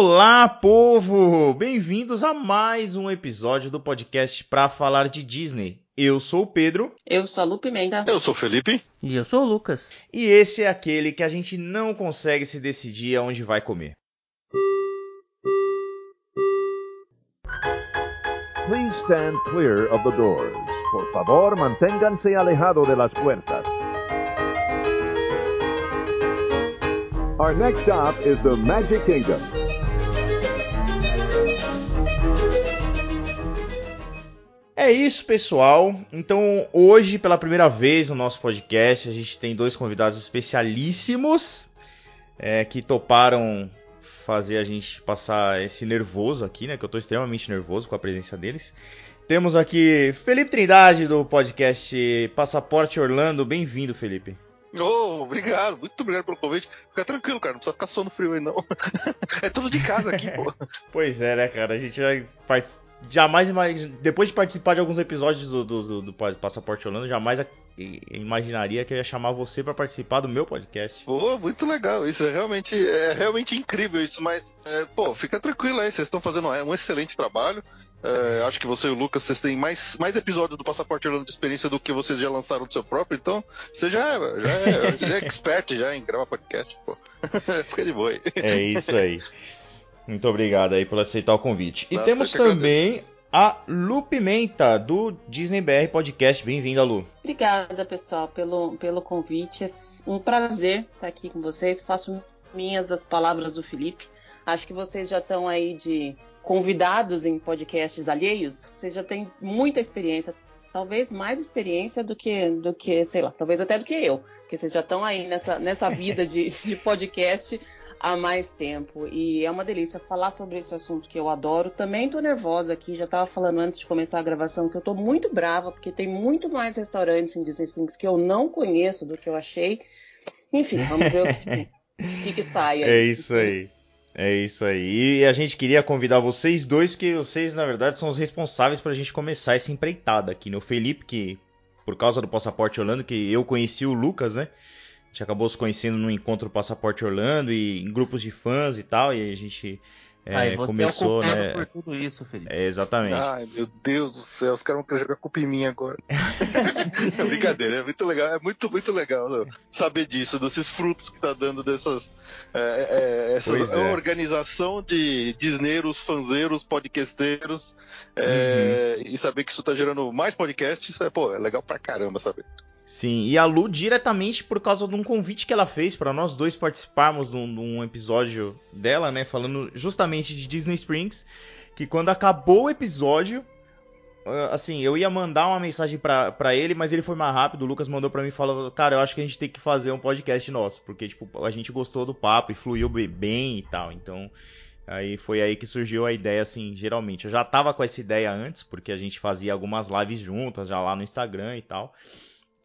Olá, povo! Bem-vindos a mais um episódio do podcast para falar de Disney. Eu sou o Pedro. Eu sou a Lu Pimenta. Eu sou o Felipe. E eu sou o Lucas. E esse é aquele que a gente não consegue se decidir aonde vai comer. Please stand clear of the doors. Por favor, manténganse alejado de las puertas. Our next stop is the Magic Kingdom. É isso, pessoal. Então, hoje, pela primeira vez no nosso podcast, a gente tem dois convidados especialíssimos é, que toparam fazer a gente passar esse nervoso aqui, né? Que eu tô extremamente nervoso com a presença deles. Temos aqui Felipe Trindade do podcast Passaporte Orlando. Bem-vindo, Felipe. Oh, obrigado, muito obrigado pelo convite. Fica tranquilo, cara, não precisa ficar sono frio aí, não. é tudo de casa aqui, pô. Pois é, né, cara? A gente vai jamais depois de participar de alguns episódios do, do, do, do Passaporte Holanda, jamais imaginaria que eu ia chamar você para participar do meu podcast. Pô, muito legal. Isso é realmente, é realmente incrível isso, mas é, pô, fica tranquilo aí, vocês estão fazendo um excelente trabalho. É, acho que você e o Lucas vocês têm mais, mais episódios do Passaporte Orlando de experiência do que vocês já lançaram do seu próprio, então você já, é, já, é, já é expert já em gravar podcast, pô. Fica de boa aí. É isso aí. Muito obrigado aí por aceitar o convite. E temos também a Lu Pimenta, do Disney BR Podcast. Bem-vinda, Lu. Obrigada, pessoal, pelo, pelo convite. É um prazer estar aqui com vocês. Faço minhas as palavras do Felipe. Acho que vocês já estão aí de convidados em podcasts alheios. Vocês já têm muita experiência, talvez mais experiência do que, do que, sei lá, talvez até do que eu, porque vocês já estão aí nessa, nessa vida de, de podcast há mais tempo. E é uma delícia falar sobre esse assunto que eu adoro. Também tô nervosa aqui, já tava falando antes de começar a gravação que eu tô muito brava, porque tem muito mais restaurantes em Disney Springs que eu não conheço do que eu achei. Enfim, vamos ver o que, que, sai aí. É isso aí. É isso aí. E a gente queria convidar vocês dois, que vocês, na verdade, são os responsáveis para a gente começar essa empreitada aqui. No né? Felipe, que por causa do Passaporte Orlando, que eu conheci o Lucas, né? A gente acabou se conhecendo no encontro Passaporte Orlando e em grupos de fãs e tal, e a gente é, Aí você começou, é né? por tudo isso, Felipe. É, exatamente. Ai, meu Deus do céu, os caras vão jogar culpa em mim agora. é brincadeira, é muito legal, é muito, muito legal né? saber disso, desses frutos que tá dando dessas. É, é, essa é. organização de disneiros, fanzeiros, podcasteiros, é, uhum. e saber que isso tá gerando mais podcasts, é, pô, é legal pra caramba saber. Sim, e a Lu diretamente por causa de um convite que ela fez para nós dois participarmos de um, episódio dela, né? Falando justamente de Disney Springs. Que quando acabou o episódio, ah, assim, eu ia mandar uma mensagem para ele, mas ele foi mais rápido. O Lucas mandou para mim e falou: Cara, eu acho que a gente tem que fazer um podcast nosso, porque, tipo, a gente gostou do papo e fluiu bem e tal. Então, aí foi aí que surgiu a ideia, assim, geralmente. Eu já tava com essa ideia antes, porque a gente fazia algumas lives juntas já lá no Instagram e tal.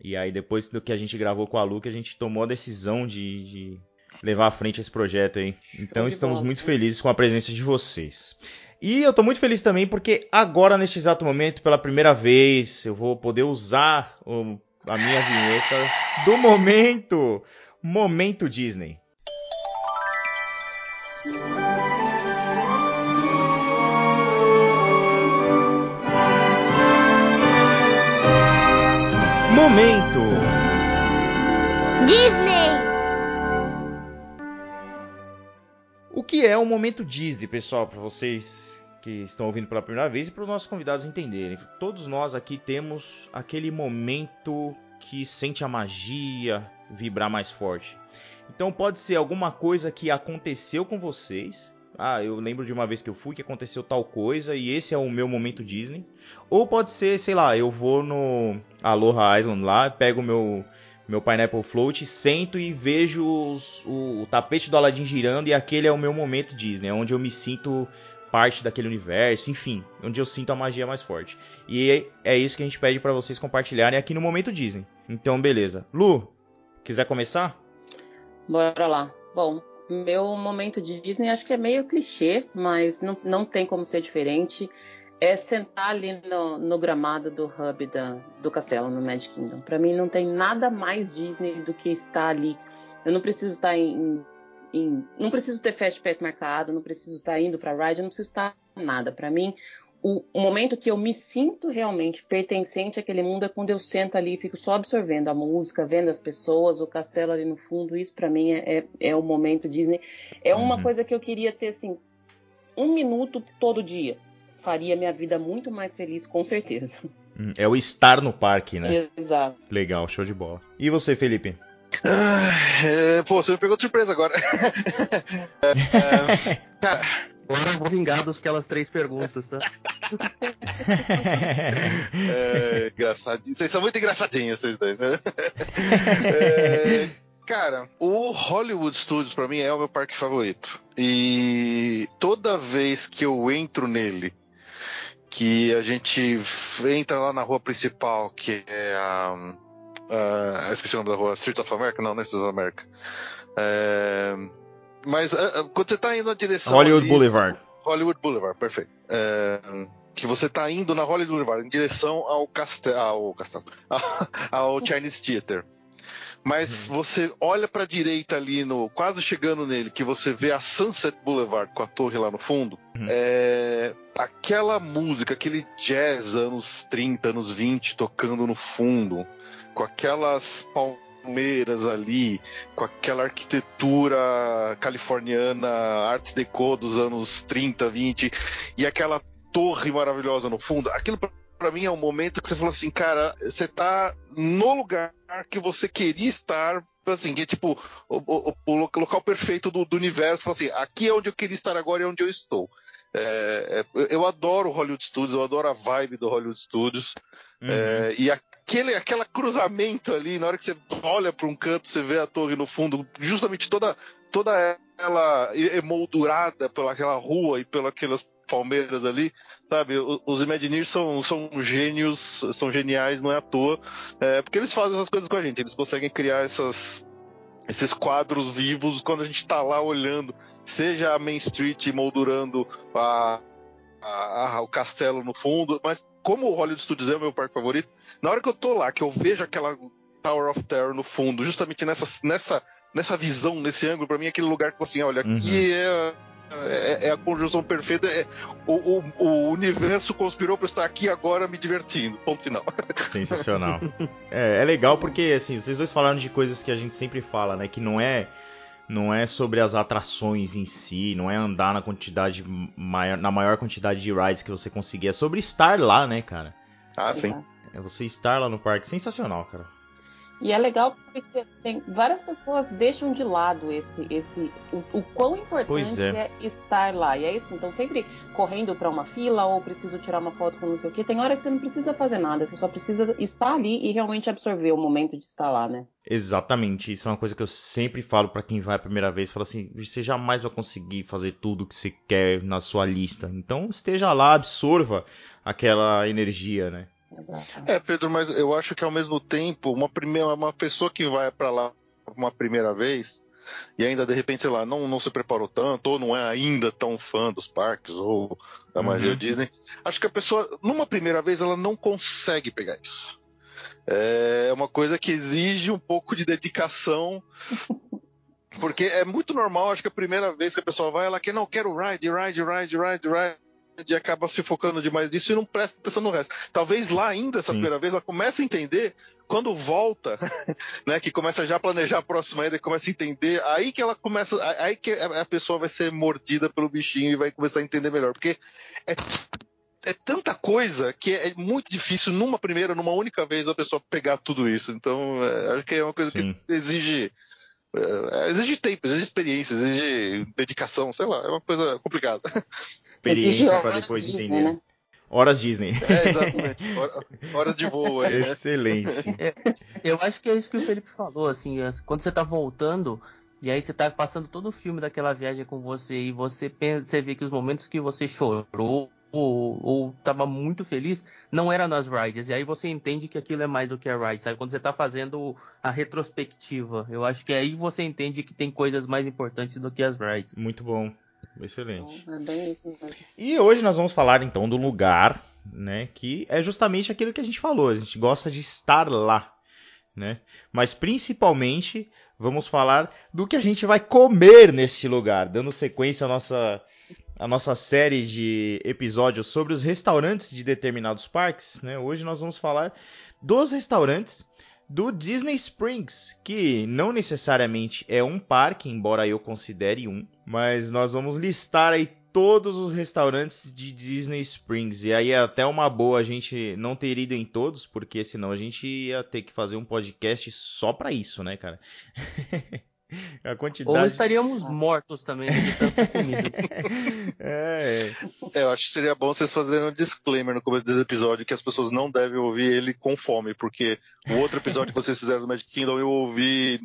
E aí, depois do que a gente gravou com a Lu, que a gente tomou a decisão de, de levar à frente esse projeto aí. Então, estamos muito felizes com a presença de vocês. E eu estou muito feliz também porque agora, neste exato momento, pela primeira vez, eu vou poder usar o, a minha vinheta do momento. Momento Disney. Momento Disney. O que é o momento Disney, pessoal, para vocês que estão ouvindo pela primeira vez e para os nossos convidados entenderem? Todos nós aqui temos aquele momento que sente a magia vibrar mais forte. Então pode ser alguma coisa que aconteceu com vocês ah, eu lembro de uma vez que eu fui que aconteceu tal coisa e esse é o meu momento Disney. Ou pode ser, sei lá, eu vou no Aloha Island lá, pego o meu meu Pineapple Float, sento e vejo os, o, o, tapete do Aladdin girando e aquele é o meu momento Disney, é onde eu me sinto parte daquele universo, enfim, onde eu sinto a magia mais forte. E é, é isso que a gente pede para vocês compartilharem aqui no momento Disney. Então, beleza. Lu, quiser começar? Bora lá. Bom, meu momento de Disney acho que é meio clichê, mas não, não tem como ser diferente. É sentar ali no, no gramado do hub da, do castelo, no Magic Kingdom. Para mim não tem nada mais Disney do que estar ali. Eu não preciso estar em, em, não preciso ter Fast Pass marcado, não preciso estar indo para ride, não preciso estar nada. Para mim, o, o, momento que eu me sinto realmente pertencente àquele mundo é quando eu sento ali e fico só absorvendo a música, vendo as pessoas, o castelo ali no fundo. Isso para mim é, é, é, o momento Disney. É uma uhum. coisa que eu queria ter assim um minuto todo dia. Faria minha vida muito mais feliz, com certeza. Hum, é o estar no parque, né? Exato. Legal, show de bola. E você, Felipe? Ah, é, pô, você me pegou de surpresa agora. é, é, cara, agora vou vingar das aquelas três perguntas, tá? é, engraçadinho. Vocês são muito engraçadinhos, vocês dois, né? É, cara, o Hollywood Studios para mim é o meu parque favorito. E toda vez que eu entro nele, que a gente entra lá na rua principal, que é a Uh, esqueci o nome da rua. Streets of America? Não, não é Streets of America. É, mas uh, quando você está indo na direção. Hollywood ali, Boulevard. Hollywood Boulevard, perfeito. É, que você está indo na Hollywood Boulevard em direção ao castelo. Ao, castelo, ao Chinese Theater. Mas uhum. você olha para a direita ali, no, quase chegando nele, que você vê a Sunset Boulevard com a torre lá no fundo. Uhum. É, aquela música, aquele jazz anos 30, anos 20 tocando no fundo com aquelas palmeiras ali, com aquela arquitetura californiana, Art Deco dos anos 30, 20, e aquela torre maravilhosa no fundo, aquilo para mim é um momento que você falou assim, cara, você tá no lugar que você queria estar assim, que é tipo o, o, o local perfeito do, do universo, assim, aqui é onde eu queria estar agora e é onde eu estou. É, é, eu adoro o Hollywood Studios, eu adoro a vibe do Hollywood Studios. Uhum. É, e aquele aquela cruzamento ali, na hora que você olha para um canto, você vê a torre no fundo, justamente toda, toda ela emoldurada pelaquela rua e pelas palmeiras ali, sabe? Os Imagineers são, são gênios, são geniais, não é à toa, é, porque eles fazem essas coisas com a gente, eles conseguem criar essas, esses quadros vivos quando a gente está lá olhando, seja a Main Street moldurando a, a, a, o castelo no fundo, mas como o Hollywood Studios é o meu parque favorito, na hora que eu tô lá, que eu vejo aquela Tower of Terror no fundo, justamente nessa, nessa, nessa visão, nesse ângulo, para mim é aquele lugar que assim, olha, uhum. aqui é, é, é, a conjunção perfeita, é, o, o, o, universo conspirou para estar aqui agora me divertindo. Ponto final. Sensacional. é, é legal porque, assim, vocês dois falaram de coisas que a gente sempre fala, né? Que não é não é sobre as atrações em si, não é andar na quantidade maior, na maior quantidade de rides que você conseguir, é sobre estar lá, né, cara? Ah, sim. É você estar lá no parque, sensacional, cara. E é legal porque tem, várias pessoas deixam de lado esse, esse o, o quão importante é. é. estar lá. E é isso, então sempre correndo para uma fila ou preciso tirar uma foto com não sei o que. Tem hora que você não precisa fazer nada, você só precisa estar ali e realmente absorver o momento de estar lá, né? Exatamente, isso é uma coisa que eu sempre falo para quem vai a primeira vez, fala assim, você jamais vai conseguir fazer tudo que você quer na sua lista. Então esteja lá, absorva aquela energia, né? Exato. É, Pedro, mas eu acho que ao mesmo tempo, uma, primeira, uma pessoa que vai para lá uma primeira vez e ainda de repente, sei lá, não, não se preparou tanto, ou não é ainda tão fã dos parques ou da uhum. magia Disney, acho que a pessoa, numa primeira vez, ela não consegue pegar isso. É uma coisa que exige um pouco de dedicação. Porque é muito normal, acho que a primeira vez que a pessoa vai, ela quer, não, quero ride, ride, ride, ride, ride e acaba se focando demais nisso e não presta atenção no resto. Talvez lá ainda, essa Sim. primeira vez, ela comece a entender, quando volta, né, que começa já a planejar a próxima ida, começa a entender, aí que ela começa, aí que a pessoa vai ser mordida pelo bichinho e vai começar a entender melhor, porque é é tanta coisa que é muito difícil numa primeira, numa única vez a pessoa pegar tudo isso. Então, é, acho que é uma coisa Sim. que exige é, exige tempo, exige experiência, exige dedicação, sei lá, é uma coisa complicada. experiência para depois Disney, entender. Né? Horas Disney. É, exatamente. Horas de voo aí, né? Excelente. É, eu acho que é isso que o Felipe falou, assim, é, quando você tá voltando, e aí você tá passando todo o filme daquela viagem com você, e você pensa, você vê que os momentos que você chorou, ou, ou tava muito feliz, não era nas rides. E aí você entende que aquilo é mais do que a ride, sabe? Quando você tá fazendo a retrospectiva, eu acho que aí você entende que tem coisas mais importantes do que as rides. Muito bom. Excelente. É bem isso mesmo. E hoje nós vamos falar então do lugar, né, que é justamente aquilo que a gente falou, a gente gosta de estar lá. né? Mas principalmente vamos falar do que a gente vai comer neste lugar, dando sequência à nossa, à nossa série de episódios sobre os restaurantes de determinados parques. Né? Hoje nós vamos falar dos restaurantes do Disney Springs, que não necessariamente é um parque, embora eu considere um, mas nós vamos listar aí todos os restaurantes de Disney Springs. E aí é até uma boa a gente não ter ido em todos, porque senão a gente ia ter que fazer um podcast só para isso, né, cara? A quantidade... Ou estaríamos mortos também de tanta comida. é, é. é, eu acho que seria bom vocês fazerem um disclaimer no começo desse episódio que as pessoas não devem ouvir ele com fome, porque o outro episódio que vocês fizeram do Magic Kingdom eu ouvi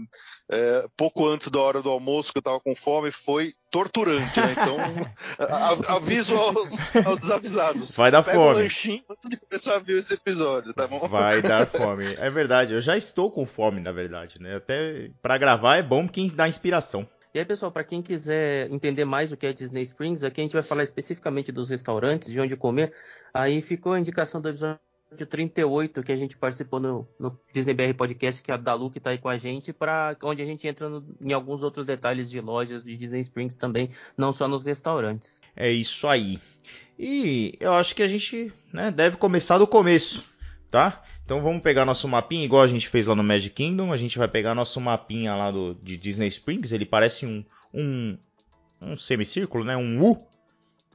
é, pouco antes da hora do almoço, que eu tava com fome, foi torturante, né? Então, aviso aos, aos, desavisados. Vai dar Pega fome. Um lanchinho antes de começar a ver esse episódio, tá bom? Vai dar fome. É verdade, eu já estou com fome, na verdade, né? Até para gravar é bom quem dá inspiração. E aí, pessoal, para quem quiser entender mais o que é Disney Springs, aqui a gente vai falar especificamente dos restaurantes, de onde comer. Aí ficou a indicação do episódio episódio 38 que a gente participou no, no Disney BR Podcast, que a Dalu que tá aí com a gente, para onde a gente entra no, em alguns outros detalhes de lojas de Disney Springs também, não só nos restaurantes. É isso aí. E eu acho que a gente né, deve começar do começo, tá? Então vamos pegar nosso mapinha, igual a gente fez lá no Magic Kingdom. A gente vai pegar nosso mapinha lá do, de Disney Springs. Ele parece um, um, um semicírculo, né? Um U.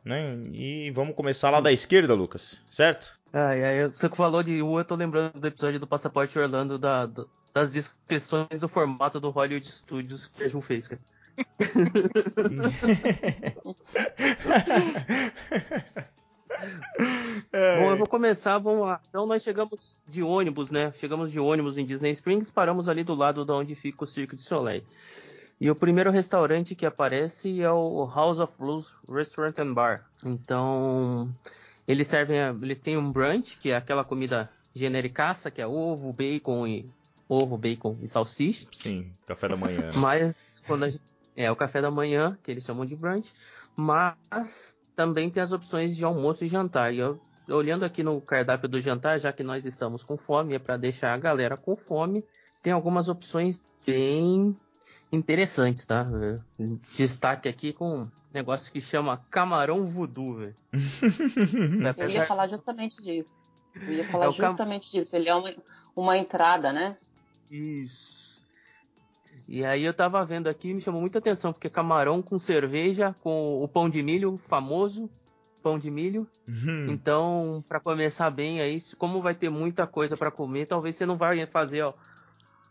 Né? E vamos começar lá da esquerda, Lucas, certo? Ai, ai, você que falou de U, eu tô lembrando do episódio do Passaporte Orlando da, do, das descrições do formato do Hollywood Studios que a Ju fez, cara. Bom, eu vou começar, vamos lá. Então nós chegamos de ônibus, né? Chegamos de ônibus em Disney Springs, paramos ali do lado de onde fica o Cirque de Soleil. E o primeiro restaurante que aparece é o House of Blues Restaurant and Bar. Então, eles servem, eles têm um brunch, que é aquela comida genericaça, que é ovo, bacon e ovo, bacon e salsicha. Sim, café da manhã. Mas quando gente, é o café da manhã, que eles chamam de brunch, mas também tem as opções de almoço e jantar. E eu, olhando aqui no cardápio do jantar, já que nós estamos com fome, é para deixar a galera com fome, tem algumas opções bem interessantes, tá? Destaque aqui com negócio que chama camarão voodoo, velho. eu ia falar justamente disso. Eu ia falar é justamente cam... disso. Ele é uma, uma entrada, né? Isso. E aí eu tava vendo aqui me chamou muita atenção, porque camarão com cerveja, com o pão de milho famoso, pão de milho. Uhum. Então, para começar bem aí, como vai ter muita coisa para comer, talvez você não vai fazer, ó,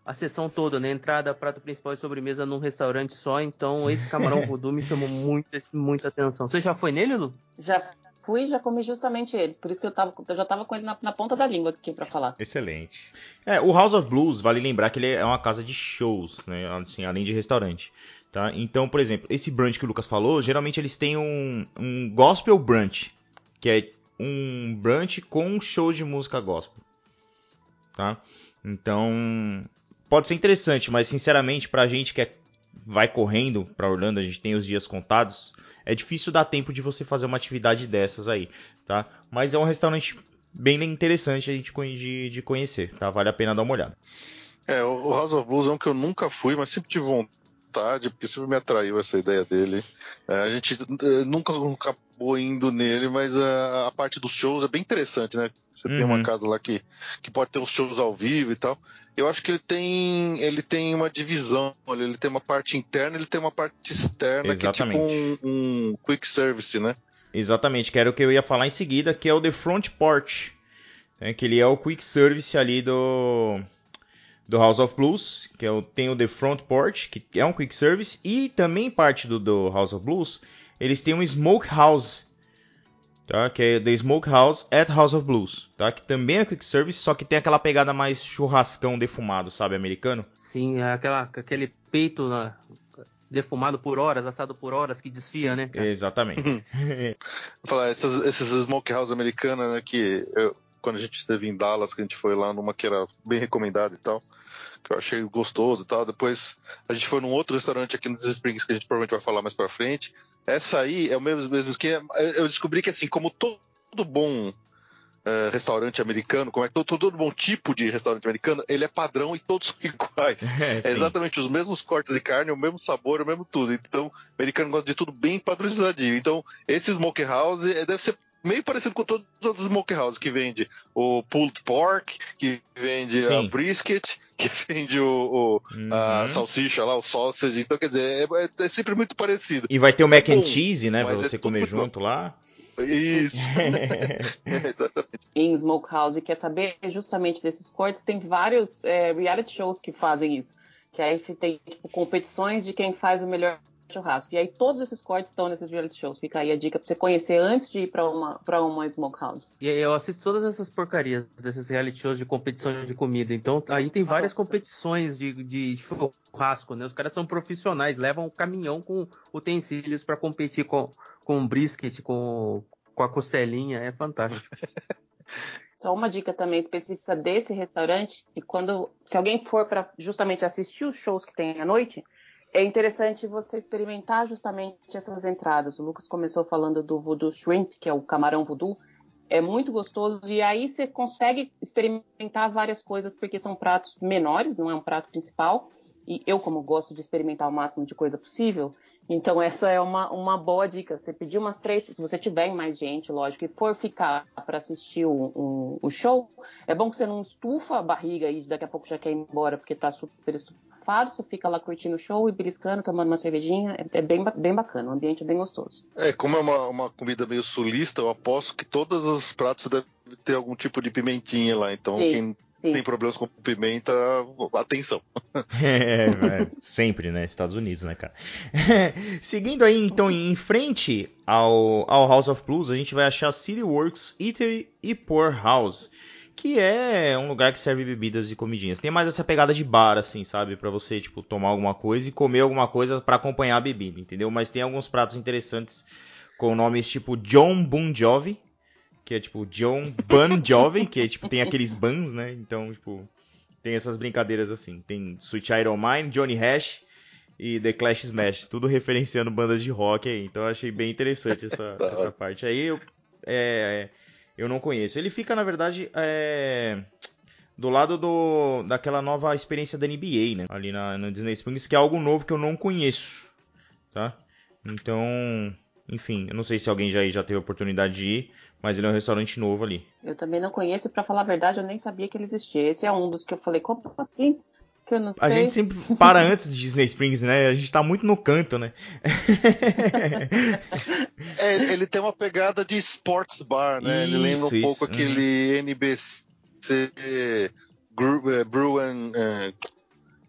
a sessão toda, né? Entrada, prato principal e sobremesa num restaurante só. Então, esse camarão voodoo me chamou muito, muita atenção. Você já foi nele, Lu? Já fui já comi justamente ele. Por isso que eu, tava, eu já tava com ele na, na ponta da língua aqui para falar. Excelente. É, o House of Blues, vale lembrar que ele é uma casa de shows, né? Assim, além de restaurante. Tá? Então, por exemplo, esse brunch que o Lucas falou, geralmente eles têm um, um gospel brunch, que é um brunch com um show de música gospel. Tá? Então, pode ser interessante, mas sinceramente, pra gente que é, vai correndo pra Orlando, a gente tem os dias contados, é difícil dar tempo de você fazer uma atividade dessas aí, tá? Mas é um restaurante bem interessante a gente de, de conhecer, tá? Vale a pena dar uma olhada. É, o House of Blues é um que eu nunca fui, mas sempre tive vontade, porque sempre me atraiu essa ideia dele. É, a gente é, nunca, acabou indo nele, mas a, a, parte dos shows é bem interessante, né? Você uhum. tem uma uhum. casa lá que, que pode ter os shows ao vivo e tal. Eu acho que ele tem ele tem uma divisão, ele tem uma parte interna, ele tem uma parte externa Exatamente. que é tipo um, um quick service, né? Exatamente, que era o que eu ia falar em seguida, que é o The Front Porch, né? que ele é o quick service ali do do House of Blues, que é o, tem o The Front Porch, que é um quick service, e também parte do, do House of Blues, eles têm um Smoke House, tá? Que é The Smoke House at House of Blues, tá? Que também é quick service, só que tem aquela pegada mais churrascão defumado, sabe, americano? Sim, é aquela, aquele peito né, defumado por horas, assado por horas, que desfia, né? Cara? Exatamente. falar, essas, esses Smoke House americanas, né, que eu, quando a gente esteve em Dallas, que a gente foi lá numa que era bem recomendada e tal, que eu achei gostoso e tal. Depois a gente foi num outro restaurante aqui nos Springs que a gente provavelmente vai falar mais pra frente. Essa aí é o mesmo, mesmo que eu descobri que assim, como todo bom uh, restaurante americano, como é que todo, todo bom tipo de restaurante americano, ele é padrão e todos são iguais. É, é exatamente os mesmos cortes de carne, o mesmo sabor, o mesmo tudo. Então, o americano gosta de tudo bem padronizadinho. Então, esse smokehouse eh, deve ser meio parecido com todos os smokehouse que vende o pulled pork, que vende Sim. a brisket, que vende o, o uhum. a salsicha lá, o sausage. Então, quer dizer, é, é, é sempre muito parecido. E vai ter o mac and cheese, né, pra você é comer junto bom. lá. Isso. Exatamente. Em Smokehouse, quer saber justamente desses cortes, tem vários é, reality shows que fazem isso. Que aí tem tipo, competições de quem faz o melhor churrasco. E aí todos esses cortes estão nesses reality shows. Fica aí a dica pra você conhecer antes de ir pra uma, pra uma smokehouse. E eu assisto todas essas porcarias desses reality shows de competição de comida. Então aí tem várias competições de, de churrasco, né? Os caras são profissionais, levam um caminhão com utensílios para competir com, com brisket, com, com a costelinha. É fantástico. Só uma dica também específica desse restaurante, que quando se alguém for para justamente assistir os shows que tem à noite, é interessante você experimentar justamente essas entradas. O Lucas começou falando do voodoo shrimp, que é o camarão voodoo. É muito gostoso e aí você consegue experimentar várias coisas porque são pratos menores, não é um prato principal. E eu, como gosto de experimentar o máximo de coisa possível, então essa é uma, uma boa dica. Você pedir umas três, se você tiver mais gente, lógico, e for ficar para assistir o, o, o, show, é bom que você não estufa a barriga e daqui a pouco já quer ir embora porque está super estufado você fica lá curtindo o show e beliscando, tomando uma cervejinha. É, é bem, bem bacana, o ambiente é bem gostoso. É, como é uma, uma comida meio sulista, eu aposto que todos os pratos devem ter algum tipo de pimentinha lá. Então, Sim. quem Sim. tem problemas com pimenta, atenção. É, é, sempre, né? Estados Unidos, né, cara? Seguindo aí, então, em frente ao, ao House of Blues, a gente vai achar City Works, Eatery e Poor House que é um lugar que serve bebidas e comidinhas. Tem mais essa pegada de bar, assim, sabe? para você, tipo, tomar alguma coisa e comer alguma coisa para acompanhar a bebida, entendeu? Mas tem alguns pratos interessantes com nomes tipo John Bon Jovi, que é tipo John Bon Jovi, que é tipo, tem aqueles buns, né? Então, tipo, tem essas brincadeiras assim. Tem Sweet Iron Mine, Johnny Hash e The Clash Smash, tudo referenciando bandas de rock aí. Então eu achei bem interessante essa, essa parte aí. Eu, é, eu não conheço. Ele fica, na verdade, é... do lado do... daquela nova experiência da NBA, né? Ali na, na Disney Springs, que é algo novo que eu não conheço, tá? Então, enfim, eu não sei se alguém já, já teve a oportunidade de ir, mas ele é um restaurante novo ali. Eu também não conheço, para falar a verdade, eu nem sabia que ele existia. Esse é um dos que eu falei, como assim? Que eu não a gente sempre para antes de Disney Springs, né? A gente tá muito no canto, né? é, ele tem uma pegada de sports bar, né? Isso, ele lembra um isso. pouco uhum. aquele NBC Bruin, uh,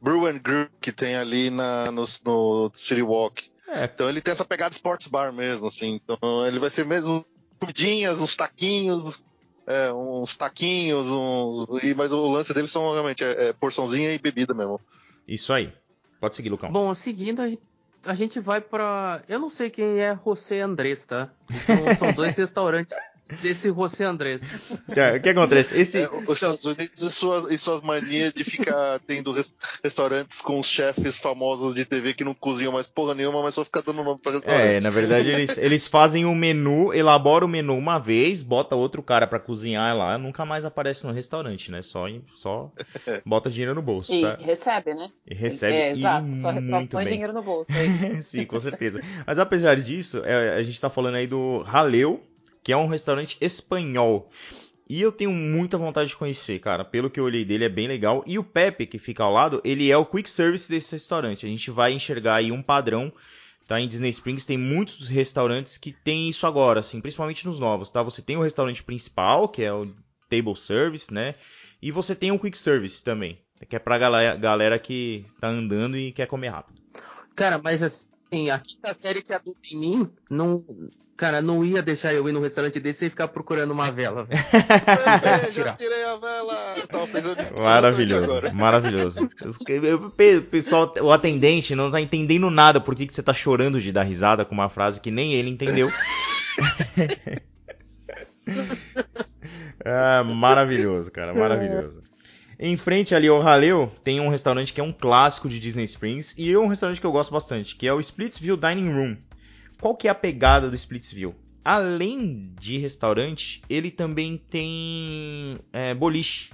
Bruin Group que tem ali na, no, no City Walk. É. Então ele tem essa pegada sports bar mesmo, assim. Então ele vai ser mesmo comidinhas, uns taquinhos, é, uns taquinhos, uns. Mas o lance deles são realmente é, é porçãozinha e bebida mesmo. Isso aí. Pode seguir, Lucão. Bom, seguindo, a gente vai para. Eu não sei quem é José Andrés, tá? Então, são dois restaurantes desse José Andrés. O que acontece? Esse... É, os Estados Unidos e suas, e suas manias de ficar tendo restaurantes com os chefes famosos de TV que não cozinham mais porra nenhuma, mas só ficar dando nome pra restaurante. É, na verdade eles, eles fazem o um menu, elaboram o menu uma vez, bota outro cara para cozinhar lá, nunca mais aparece no restaurante, né? Só, só bota dinheiro no bolso. E tá? recebe, né? E recebe. É, exato, só, muito põe bem. dinheiro no bolso. Sim, com certeza. Mas apesar disso, é, a gente tá falando aí do Raleu, que é um restaurante espanhol. E eu tenho muita vontade de conhecer, cara. Pelo que eu olhei dele, é bem legal. E o Pepe, que fica ao lado, ele é o quick service desse restaurante. A gente vai enxergar aí um padrão, tá? Em Disney Springs tem muitos restaurantes que tem isso agora, assim, principalmente nos novos, tá? Você tem o restaurante principal, que é o table service, né? E você tem o quick service também, que é pra galera, galera que tá andando e quer comer rápido. Cara, mas assim, a quinta série que é do mim não, Cara, não ia deixar eu ir num restaurante desse sem ficar procurando uma vela, velho. já tirei a vela. Maravilhoso, maravilhoso. O pessoal, o atendente não tá entendendo nada por que, que você tá chorando de dar risada com uma frase que nem ele entendeu. ah, maravilhoso, cara, maravilhoso. Em frente ali ao Haleu, tem um restaurante que é um clássico de Disney Springs e é um restaurante que eu gosto bastante, que é o Splitsville Dining Room. Qual que é a pegada do Splitsville? além de restaurante, ele também tem é, boliche.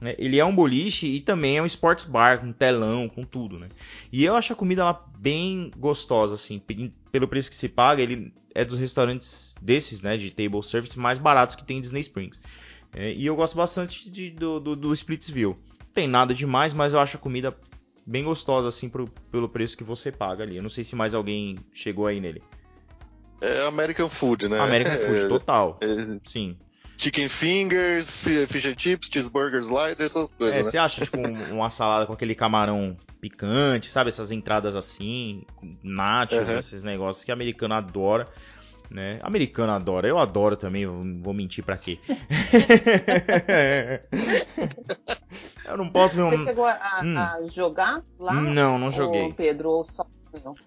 Né? Ele é um boliche e também é um sports bar, com telão, com tudo, né? E eu acho a comida lá bem gostosa, assim. Pelo preço que se paga, ele é dos restaurantes desses, né? De table service mais baratos que tem em Disney Springs. É, e eu gosto bastante de, do, do, do Splitsville. Tem nada demais, mas eu acho a comida bem gostosa, assim, pro, pelo preço que você paga ali. Eu não sei se mais alguém chegou aí nele. É American Food, né? American Food, é, total. É, Sim. Chicken fingers, fish and chips, cheeseburgers light, essas coisas. É, né? você acha, tipo, um, uma salada com aquele camarão picante, sabe? Essas entradas assim, nachos, uhum. esses negócios que americano adora. Né? Americano adora, eu adoro também, vou mentir pra quê? eu não posso ver um. Você chegou a, hum. a jogar lá? Não, não joguei. Ou Pedro, ou só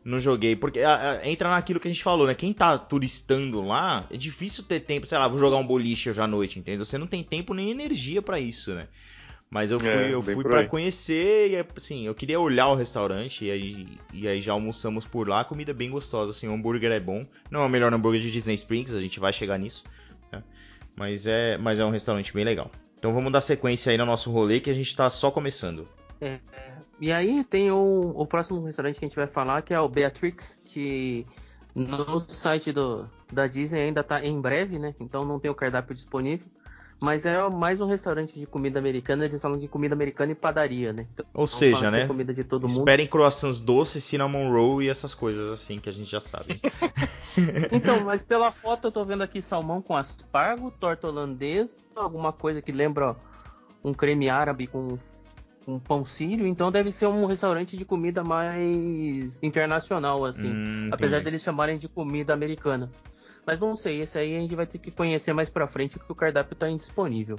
não joguei, porque a, a, entra naquilo que a gente falou, né? Quem tá turistando lá, é difícil ter tempo, sei lá, vou jogar um boliche hoje à noite, entendeu? Você não tem tempo nem energia para isso, né? Mas eu fui, é, eu fui para conhecer e assim, eu queria olhar o restaurante e aí, e aí já almoçamos por lá, comida bem gostosa, assim, o hambúrguer é bom. Não é o melhor hambúrguer de Disney Springs, a gente vai chegar nisso, tá? Mas é, mas é um restaurante bem legal. Então vamos dar sequência aí no nosso rolê que a gente tá só começando. É, e aí tem o, o próximo restaurante que a gente vai falar, que é o Beatrix, que no site do, da Disney ainda está em breve, né? Então não tem o cardápio disponível. Mas é mais um restaurante de comida americana, eles falam de comida americana e padaria, né? Então, Ou seja, né? Comida de todo Esperem mundo. croissants doces, cinnamon roll e essas coisas assim que a gente já sabe. então, mas pela foto eu tô vendo aqui salmão com aspargo, torta holandesa, alguma coisa que lembra um creme árabe com um pão sírio, então deve ser um restaurante de comida mais internacional, assim. Hum, apesar deles chamarem de comida americana. Mas não sei, esse aí a gente vai ter que conhecer mais pra frente, porque o cardápio tá indisponível.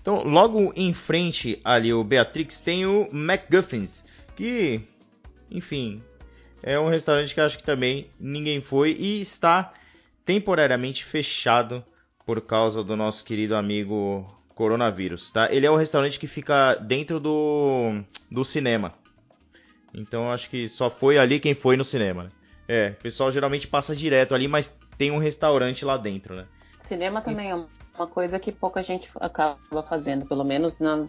Então, logo em frente ali, o Beatrix, tem o McGuffins, que, enfim, é um restaurante que acho que também ninguém foi e está temporariamente fechado por causa do nosso querido amigo coronavírus, tá? Ele é o restaurante que fica dentro do, do cinema. Então acho que só foi ali quem foi no cinema, né? É, o pessoal geralmente passa direto ali, mas tem um restaurante lá dentro, né? Cinema também Isso. é uma coisa que pouca gente acaba fazendo, pelo menos na,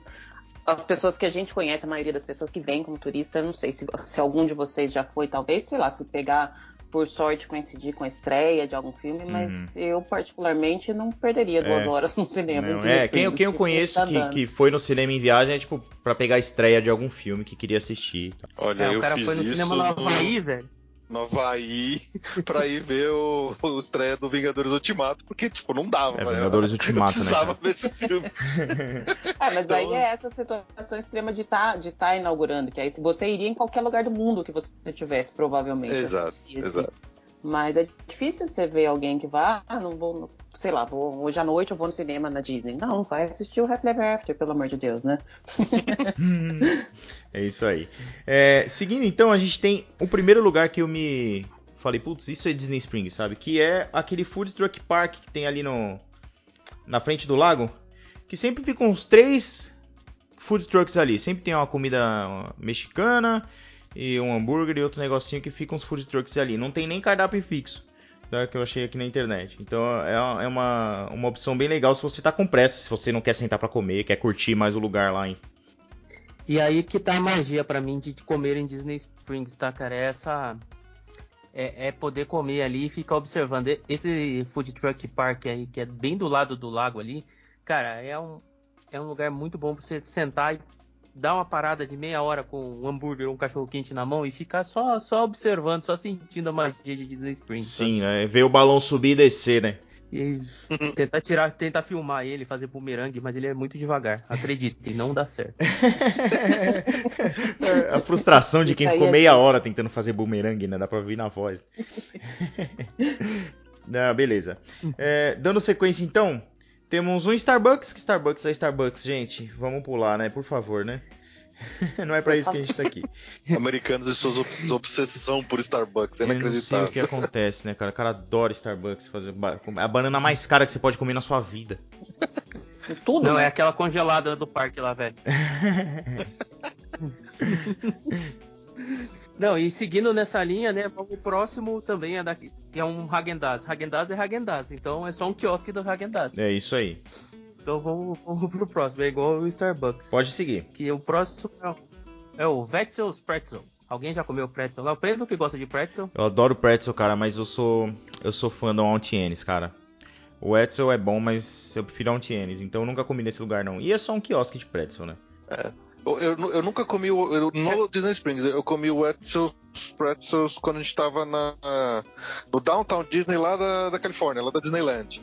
as pessoas que a gente conhece, a maioria das pessoas que vêm como turista, eu não sei se, se algum de vocês já foi, talvez, sei lá, se pegar por sorte coincidir com a estreia de algum filme, mas uhum. eu particularmente não perderia duas é. horas no cinema. Não, é, quem, quem eu conheço tá que, que foi no cinema em viagem é tipo pra pegar a estreia de algum filme que queria assistir. Olha, é, o cara foi no cinema no Havaí, velho no Havaí pra ir ver o, o estreia do Vingadores Ultimato, porque, tipo, não dava. É, Vingadores Ultimato, né? precisava ver esse filme. é, mas então... aí é essa situação extrema de tá, de tá inaugurando, que aí se você iria em qualquer lugar do mundo que você tivesse, provavelmente. Exato, exato. Mas é difícil você ver alguém que vá, ah, não vou, sei lá, vou, hoje à noite eu vou no cinema na Disney. Não, vai assistir o Happy Ever After, pelo amor de Deus, né? é isso aí. É, seguindo então, a gente tem o primeiro lugar que eu me falei, putz, isso é Disney Springs, sabe? Que é aquele Food Truck Park que tem ali no na frente do lago, que sempre ficam uns três food trucks ali. Sempre tem uma comida mexicana e um hambúrguer e outro negocinho que ficam os food trucks ali. Não tem nem cardápio fixo. Tá, que eu achei aqui na internet. Então é, é uma, uma opção bem legal se você tá com pressa, se você não quer sentar para comer, quer curtir mais o lugar lá. Hein? E aí que tá a magia para mim de comer em Disney Springs, tá, cara? É essa. É, é, poder comer ali e ficar observando. Esse Food Truck Park aí, que é bem do lado do lago ali, cara, é um, é um lugar muito bom pra você sentar e dar uma parada de meia hora com um hambúrguer ou um cachorro quente na mão e ficar só, só observando, só sentindo a magia de Disney Springs. Sim, né? Ver o balão subir e descer, né? E tentar tirar, tentar filmar ele, fazer bumerangue, mas ele é muito devagar. Acredite, não dá certo. a frustração de quem ficou meia hora tentando fazer bumerangue, né? Dá pra ouvir na voz. não, beleza. É, dando sequência então, temos um Starbucks, que Starbucks é Starbucks, gente. Vamos pular, né? Por favor, né? Não é para isso que a gente tá aqui. Americanos e suas obsessão por Starbucks, é inacreditável. Eu não sei o que acontece, né, cara? O cara adora Starbucks, fazer a banana mais cara que você pode comer na sua vida. Tudo, Não, né? é aquela congelada do parque lá, velho. Não, e seguindo nessa linha, né, o próximo também é daqui, que é um Hagendaz. Hagendaz é Hagendaz, então é só um quiosque do Hagendaz. É isso aí. Então vamos, vamos pro próximo, é igual o Starbucks. Pode seguir. Que o próximo é o Wetzel's Pretzel. Alguém já comeu pretzel lá? O Pedro que gosta de pretzel? Eu adoro pretzel, cara, mas eu sou eu sou fã do Antienes, cara. O Etzel é bom, mas eu prefiro Antienes, então eu nunca comi nesse lugar não. E é só um quiosque de pretzel, né? É. Eu, eu, eu nunca comi o, eu, no Disney Springs, eu comi o Etzel's Pretzels quando a gente tava na, no Downtown Disney lá da, da Califórnia, lá da Disneyland.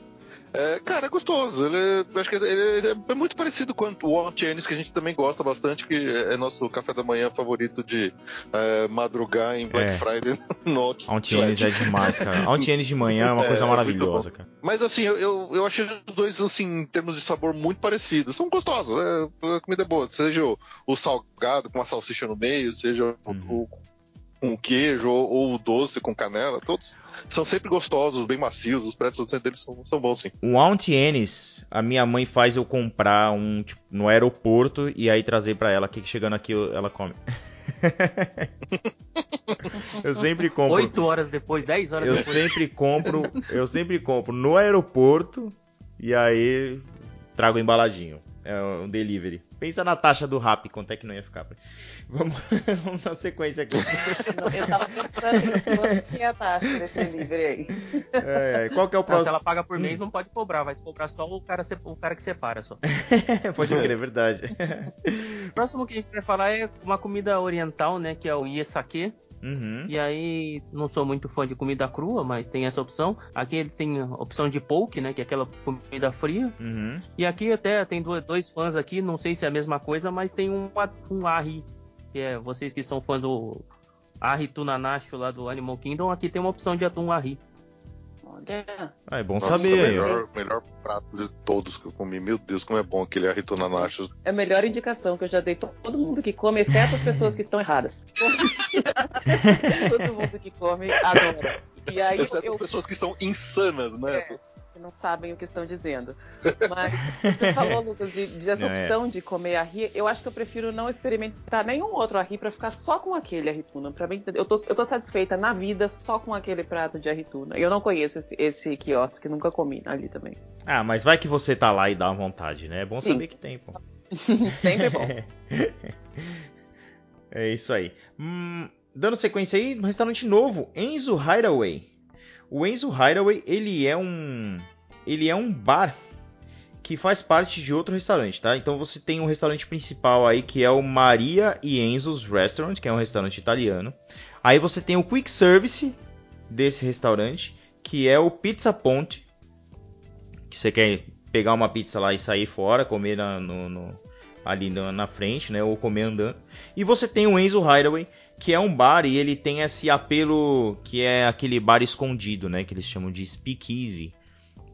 É, cara, é gostoso. Ele, acho que ele é muito parecido com o Antianes, que a gente também gosta bastante, que é nosso café da manhã favorito de é, madrugar em Black É. Friday no Antienes é demais, cara. Antienes de manhã é uma É, coisa é maravilhosa, cara. Mas assim, eu, eu, achei os dois, assim, em termos de sabor, muito parecidos. São gostosos, é, a comida é boa. Seja o, o salgado com uma salsicha no meio, seja Uhum. o com queijo ou, ou o doce com canela, todos são sempre gostosos, bem macios. Os pretzels deles são, são bons, sim. O Antienes, a minha mãe faz eu comprar um tipo, no aeroporto e aí trazer pra ela, que chegando aqui eu- ela come. eu sempre compro. Oito horas depois, 10 horas Eu depois. sempre compro, eu sempre compro no aeroporto e aí trago embaladinho. É um delivery. Pensa na taxa do rap, quanto é que não ia ficar. Vamos, vamos na sequência aqui. Eu tava pensando que é a taxa desse delivery aí. É, qual que é o Não, se próximo? ela paga por mês, não pode cobrar, vai se cobrar só o cara, o cara que separa só. Pode crer, é verdade. O próximo que a gente vai falar é uma comida oriental, né, que é o Iesake. Uhum. E aí, não sou muito fã de comida crua, mas tem essa opção. Aqui eles têm a opção de poke, né, que é aquela comida fria. Uhum. E aqui até tem do- dois fãs aqui, não sei se é a mesma coisa, mas tem um, um Ahi, que é vocês que são fãs do Ahi Tunanacho lá do Animal Kingdom, aqui tem uma opção de atum Ahi. Olha, Ah, é bom Nossa, saber. ó. melhor, melhor prato de todos que eu comi. Meu Deus, como é bom aquele arritona nachos. é a melhor indicação que eu já dei pra todo mundo que come, exceto as pessoas que estão erradas. todo mundo que come adora. E aí Exceto eu, as pessoas que estão insanas, né? É. que não sabem o que estão dizendo. Mas você falou, Lucas, de, de essa Não, é. opção de comer arri. Eu acho que eu prefiro não experimentar nenhum outro arri pra ficar só com aquele arrituna. Para mim, eu tô, eu tô satisfeita na vida só com aquele prato de arrituna. Eu não conheço esse, esse quiosque, nunca comi ali também. Ah, mas vai que você tá lá e dá uma vontade, né? É bom Sim. saber que tem, pô. Sempre bom. É isso aí. Hum, dando sequência aí, um restaurante novo, Enzo Hideaway. O Enzo Hideaway, ele é um ele é um bar que faz parte de outro restaurante, tá? Então você tem um restaurante principal aí que é o Maria e Enzo's Restaurant, que é um restaurante italiano. Aí você tem o quick service desse restaurante, que é o Pizza Ponte, que você quer pegar uma pizza lá e sair fora, comer na- no- no- ali na, na frente, né? Ou comer andando. E você tem o Enzo Hideaway, que é um bar e ele tem esse apelo que é aquele bar escondido, né? Que eles chamam de speakeasy.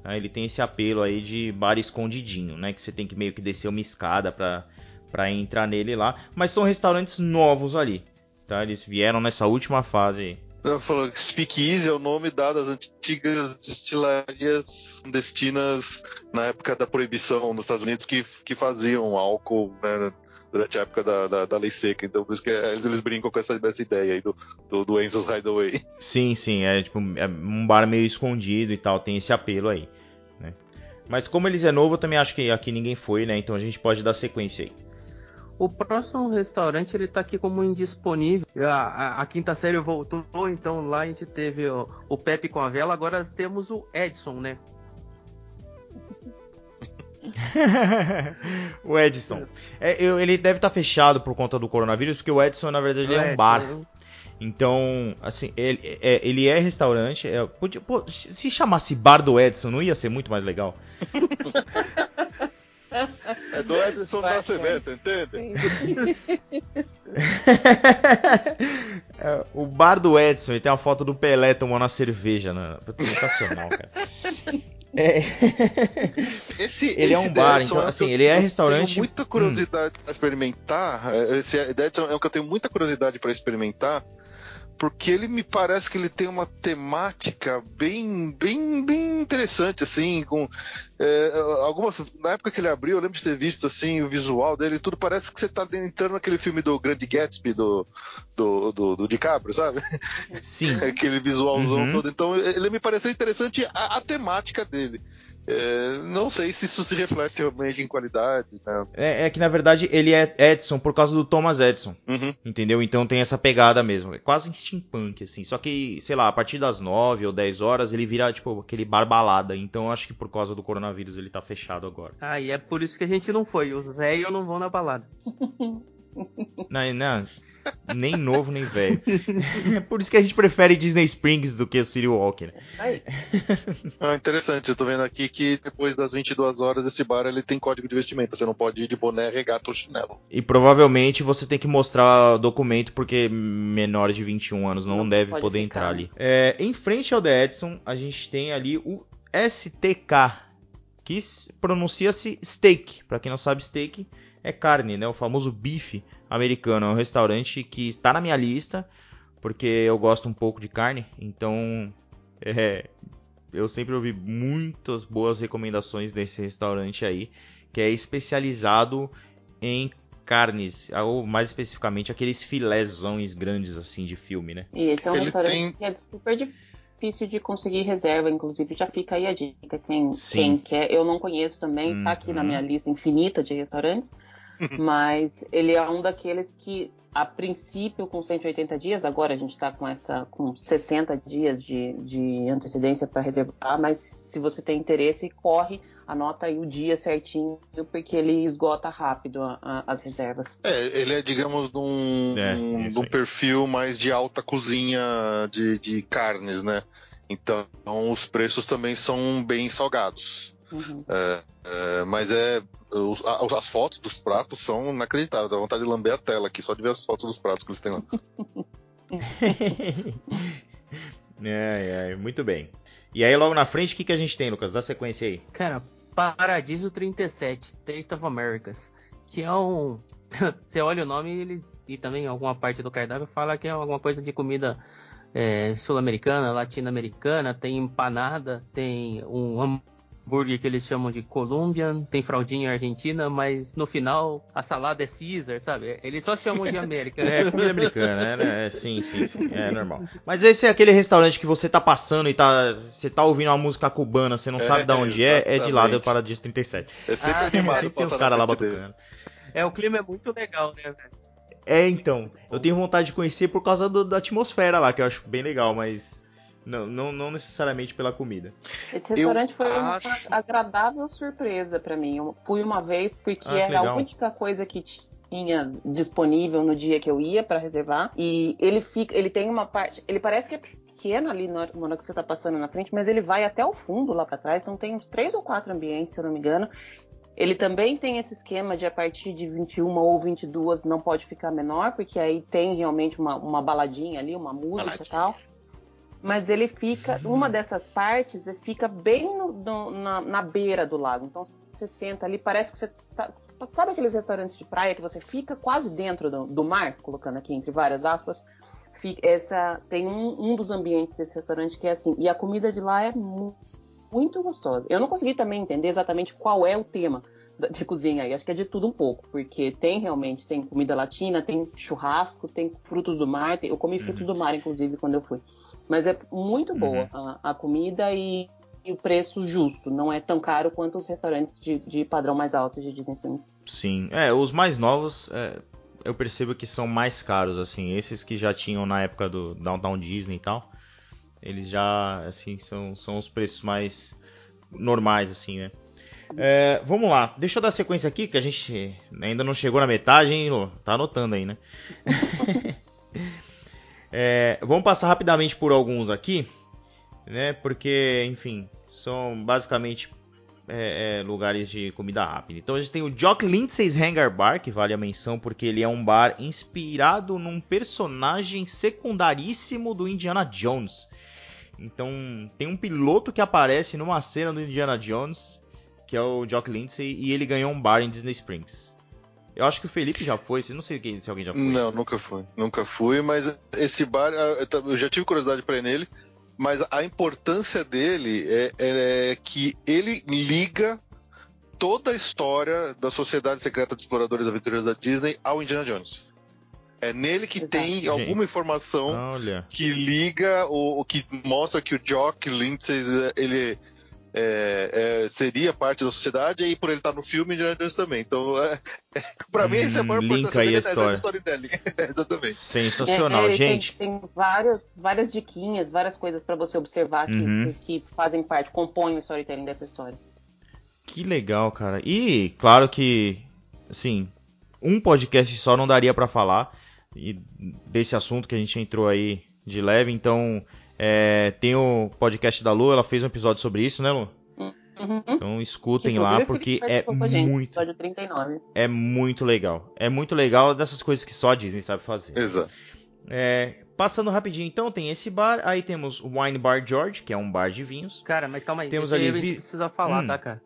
Ele tem esse apelo aí de bar escondidinho, né? Que você tem que meio que descer uma escada pra, pra entrar nele lá. Mas são restaurantes novos ali, tá? Eles vieram nessa última fase aí. Eu falo que Speakeasy é o nome dado às antigas destilarias clandestinas na época da proibição nos Estados Unidos que, que faziam álcool né, durante a época da, da, da lei seca. Então por isso que eles, eles brincam com essa, essa ideia aí do, do, do Enzo's Hideaway. Sim, sim, é tipo é um bar meio escondido e tal, tem esse apelo aí, né? Mas como eles é novo, eu também acho que aqui ninguém foi, né? Então a gente pode dar sequência aí. O próximo restaurante ele tá aqui como indisponível. A, a- a quinta série voltou, então lá a gente teve o, o Pepe com a vela, agora temos o Edson, né? o Edson. É, eu- ele deve estar fechado por conta do coronavírus, porque o Edson, na verdade, ele é um bar. Então, assim, ele é, ele é restaurante. é, podia- pô, se se chamasse Bar do Edson, não ia ser muito mais legal? É do Edson Vai, Nascimento, entende? É, o Bar do Edson, ele tem uma foto do Pelé tomando uma cerveja. Né? Sensacional, cara. É. Esse, Ele é esse um bar, Edson então, assim, eu- ele é eu restaurante- Tenho muita curiosidade pra experimentar. É, Esse Edson é o que eu tenho muita curiosidade pra experimentar, porque ele me parece que ele tem uma temática bem, bem, bem interessante, assim, com é, algumas. Na época que ele abriu, eu lembro de ter visto assim o visual dele e tudo. Parece que você tá entrando naquele filme do Grande Gatsby do, do, do, do DiCaprio, sabe? Sim. Aquele visualzão uhum. todo. Então, ele me pareceu interessante a, a temática dele. É, não sei se isso se reflete realmente em qualidade. Né? É, é, que na verdade ele é Edson por causa do Thomas Edison. Uhum. Entendeu? Então tem essa pegada mesmo. É quase steampunk, assim. Só que, sei lá, a partir das 9 ou 10 horas ele vira, tipo, aquele barbalada. Então acho que por causa do coronavírus ele tá fechado agora. Ah, e é por isso que a gente não foi. Os velhos não vão na balada. Não, não, nem novo, nem velho. É por isso que a gente prefere Disney Springs do que City Walker. Né? Ah, interessante, eu tô vendo aqui que depois das 22 horas esse bar ele tem código de vestimenta. Você não pode ir de boné, regata ou chinelo. E provavelmente você tem que mostrar documento porque menor de 21 anos não, não deve poder ficar. entrar ali. É, em frente ao The Edson, a gente tem ali o STK, que pronuncia-se steak. Para quem não sabe, steak é carne, né? O famoso bife americano. É um restaurante que está na minha lista, porque eu gosto um pouco de carne. Então, é, eu sempre ouvi muitas boas recomendações desse restaurante aí, que é especializado em carnes, ou mais especificamente aqueles filézões grandes assim de filme, né? E esse é um Ele restaurante tem... que é super difícil de conseguir reserva, inclusive já fica aí a dica. Quem, quem quer, eu não conheço também, uhum. tá aqui na uhum. minha lista infinita de restaurantes. Mas ele é um daqueles que, a princípio, com 180 dias, agora a gente está com essa com 60 dias de, de antecedência para reservar, mas se você tem interesse, corre, anota aí o dia certinho, porque ele esgota rápido a, a, as reservas. É, ele é, digamos, de um, é, um, de um perfil mais de alta cozinha de, de carnes, né? Então os preços também são bem salgados. Uhum. É, é, mas é. Os, as fotos dos pratos são inacreditáveis. Dá vontade de lamber a tela aqui, só de ver as fotos dos pratos que eles têm lá. é, é, muito bem. E aí, logo na frente, o que, que a gente tem, Lucas? Dá sequência aí. Cara, Paradiso 37, Taste of Americas. Que é um. Você olha o nome ele, e também alguma parte do cardápio fala que é alguma coisa de comida é, sul-americana, latino-americana. Tem empanada, tem um hambúrguer que eles chamam de Colombian, tem fraldinha argentina, mas no final a salada é Caesar, sabe? Eles só chamam de América. é, comida americana, né? É, sim, sim, sim, é normal. Mas esse é aquele restaurante que você tá passando e tá, você tá ouvindo uma música cubana, você não é, sabe de onde é, é de lá do Paradiso 37. É sempre ah, animado sempre tem os caras lá batucando. É, o clima é muito legal, né, velho? É, então. Eu tenho vontade de conhecer por causa do, da atmosfera lá, que eu acho bem legal, mas não, não, não necessariamente pela comida. Esse restaurante eu foi acho... uma agradável surpresa para mim. Eu fui uma vez porque ah, era legal. a única coisa que tinha disponível no dia que eu ia para reservar. E ele fica, ele tem uma parte, ele parece que é pequeno ali na hora que você tá passando na frente, mas ele vai até o fundo lá para trás. Então tem uns três ou quatro ambientes, se eu não me engano. Ele também tem esse esquema de a partir de 21 ou 22 não pode ficar menor, porque aí tem realmente uma, uma baladinha ali, uma música e tal mas ele fica, uma dessas partes fica bem no, no, na, na, beira do lago. Então você senta ali, parece que você tá, sabe aqueles restaurantes de praia que você fica quase dentro do, do mar, colocando aqui entre várias aspas. Fica, essa tem um, um, dos ambientes desse restaurante que é assim, e a comida de lá é mu muito gostosa. Eu não consegui também entender exatamente qual é o tema de cozinha aí. Acho que é de tudo um pouco, porque tem realmente tem comida latina, tem churrasco, tem frutos do mar. Tem, eu comi frutos uhum. do mar, inclusive, quando eu fui. Mas é muito boa uhum. a, a, comida e, e, o preço justo. Não é tão caro quanto os restaurantes de, de padrão mais alto de Disney Springs. Sim, é, os mais novos é, eu percebo que são mais caros, assim. Esses que já tinham na época do Downtown Disney e tal, eles já, assim, são, são os preços mais normais, assim, né? É, vamos lá, deixa eu dar sequência aqui, que a gente ainda não chegou na metade, hein, Lu? Tá anotando aí, né? É, vamos passar rapidamente por alguns aqui, né? Porque, enfim, são basicamente é, é, lugares de comida rápida. Então a gente tem o Jock Lindsay's Hangar Bar, que vale a menção porque ele é um bar inspirado num personagem secundaríssimo do Indiana Jones. Então tem um piloto que aparece numa cena do Indiana Jones, que é o Jock Lindsay, e ele ganhou um bar em Disney Springs. Eu acho que o Felipe já foi, não sei quem, se alguém já foi. Não, nunca fui. Nunca fui, mas esse bar, ah, eu já tive curiosidade para ir nele, mas a importância dele é, é que ele liga toda a história da Sociedade Secreta de Exploradores e Aventureiros da Disney ao Indiana Jones. É nele que Exato. tem Gente. alguma informação Olha. que liga, o, que mostra que o Jock Lindsay ele é, é, seria parte da sociedade e por ele estar no filme Indiana Jones também. Então, é, é para mim, essa é a maior importância dele, a história. storytelling. Exatamente. Sensacional, é, gente. Tem, tem, várias, várias diquinhas, várias coisas para você observar que, uhum. que, que fazem parte, compõem o storytelling dessa história. Que legal, cara. E claro que, assim, um podcast só não daria para falar e desse assunto que a gente entrou aí de leve. Então, é, tem o podcast da Lu, ela fez um episódio sobre isso, né, Lu? Uhum. Então escutem lá porque é muito é muito legal. É muito legal dessas coisas que só a Disney sabe fazer. Exato. É, passando rapidinho, então tem esse bar, aí temos o Wine Bar George, que é um bar de vinhos. Cara, mas calma aí, temos ali a gente precisa falar, hum. tá, cara?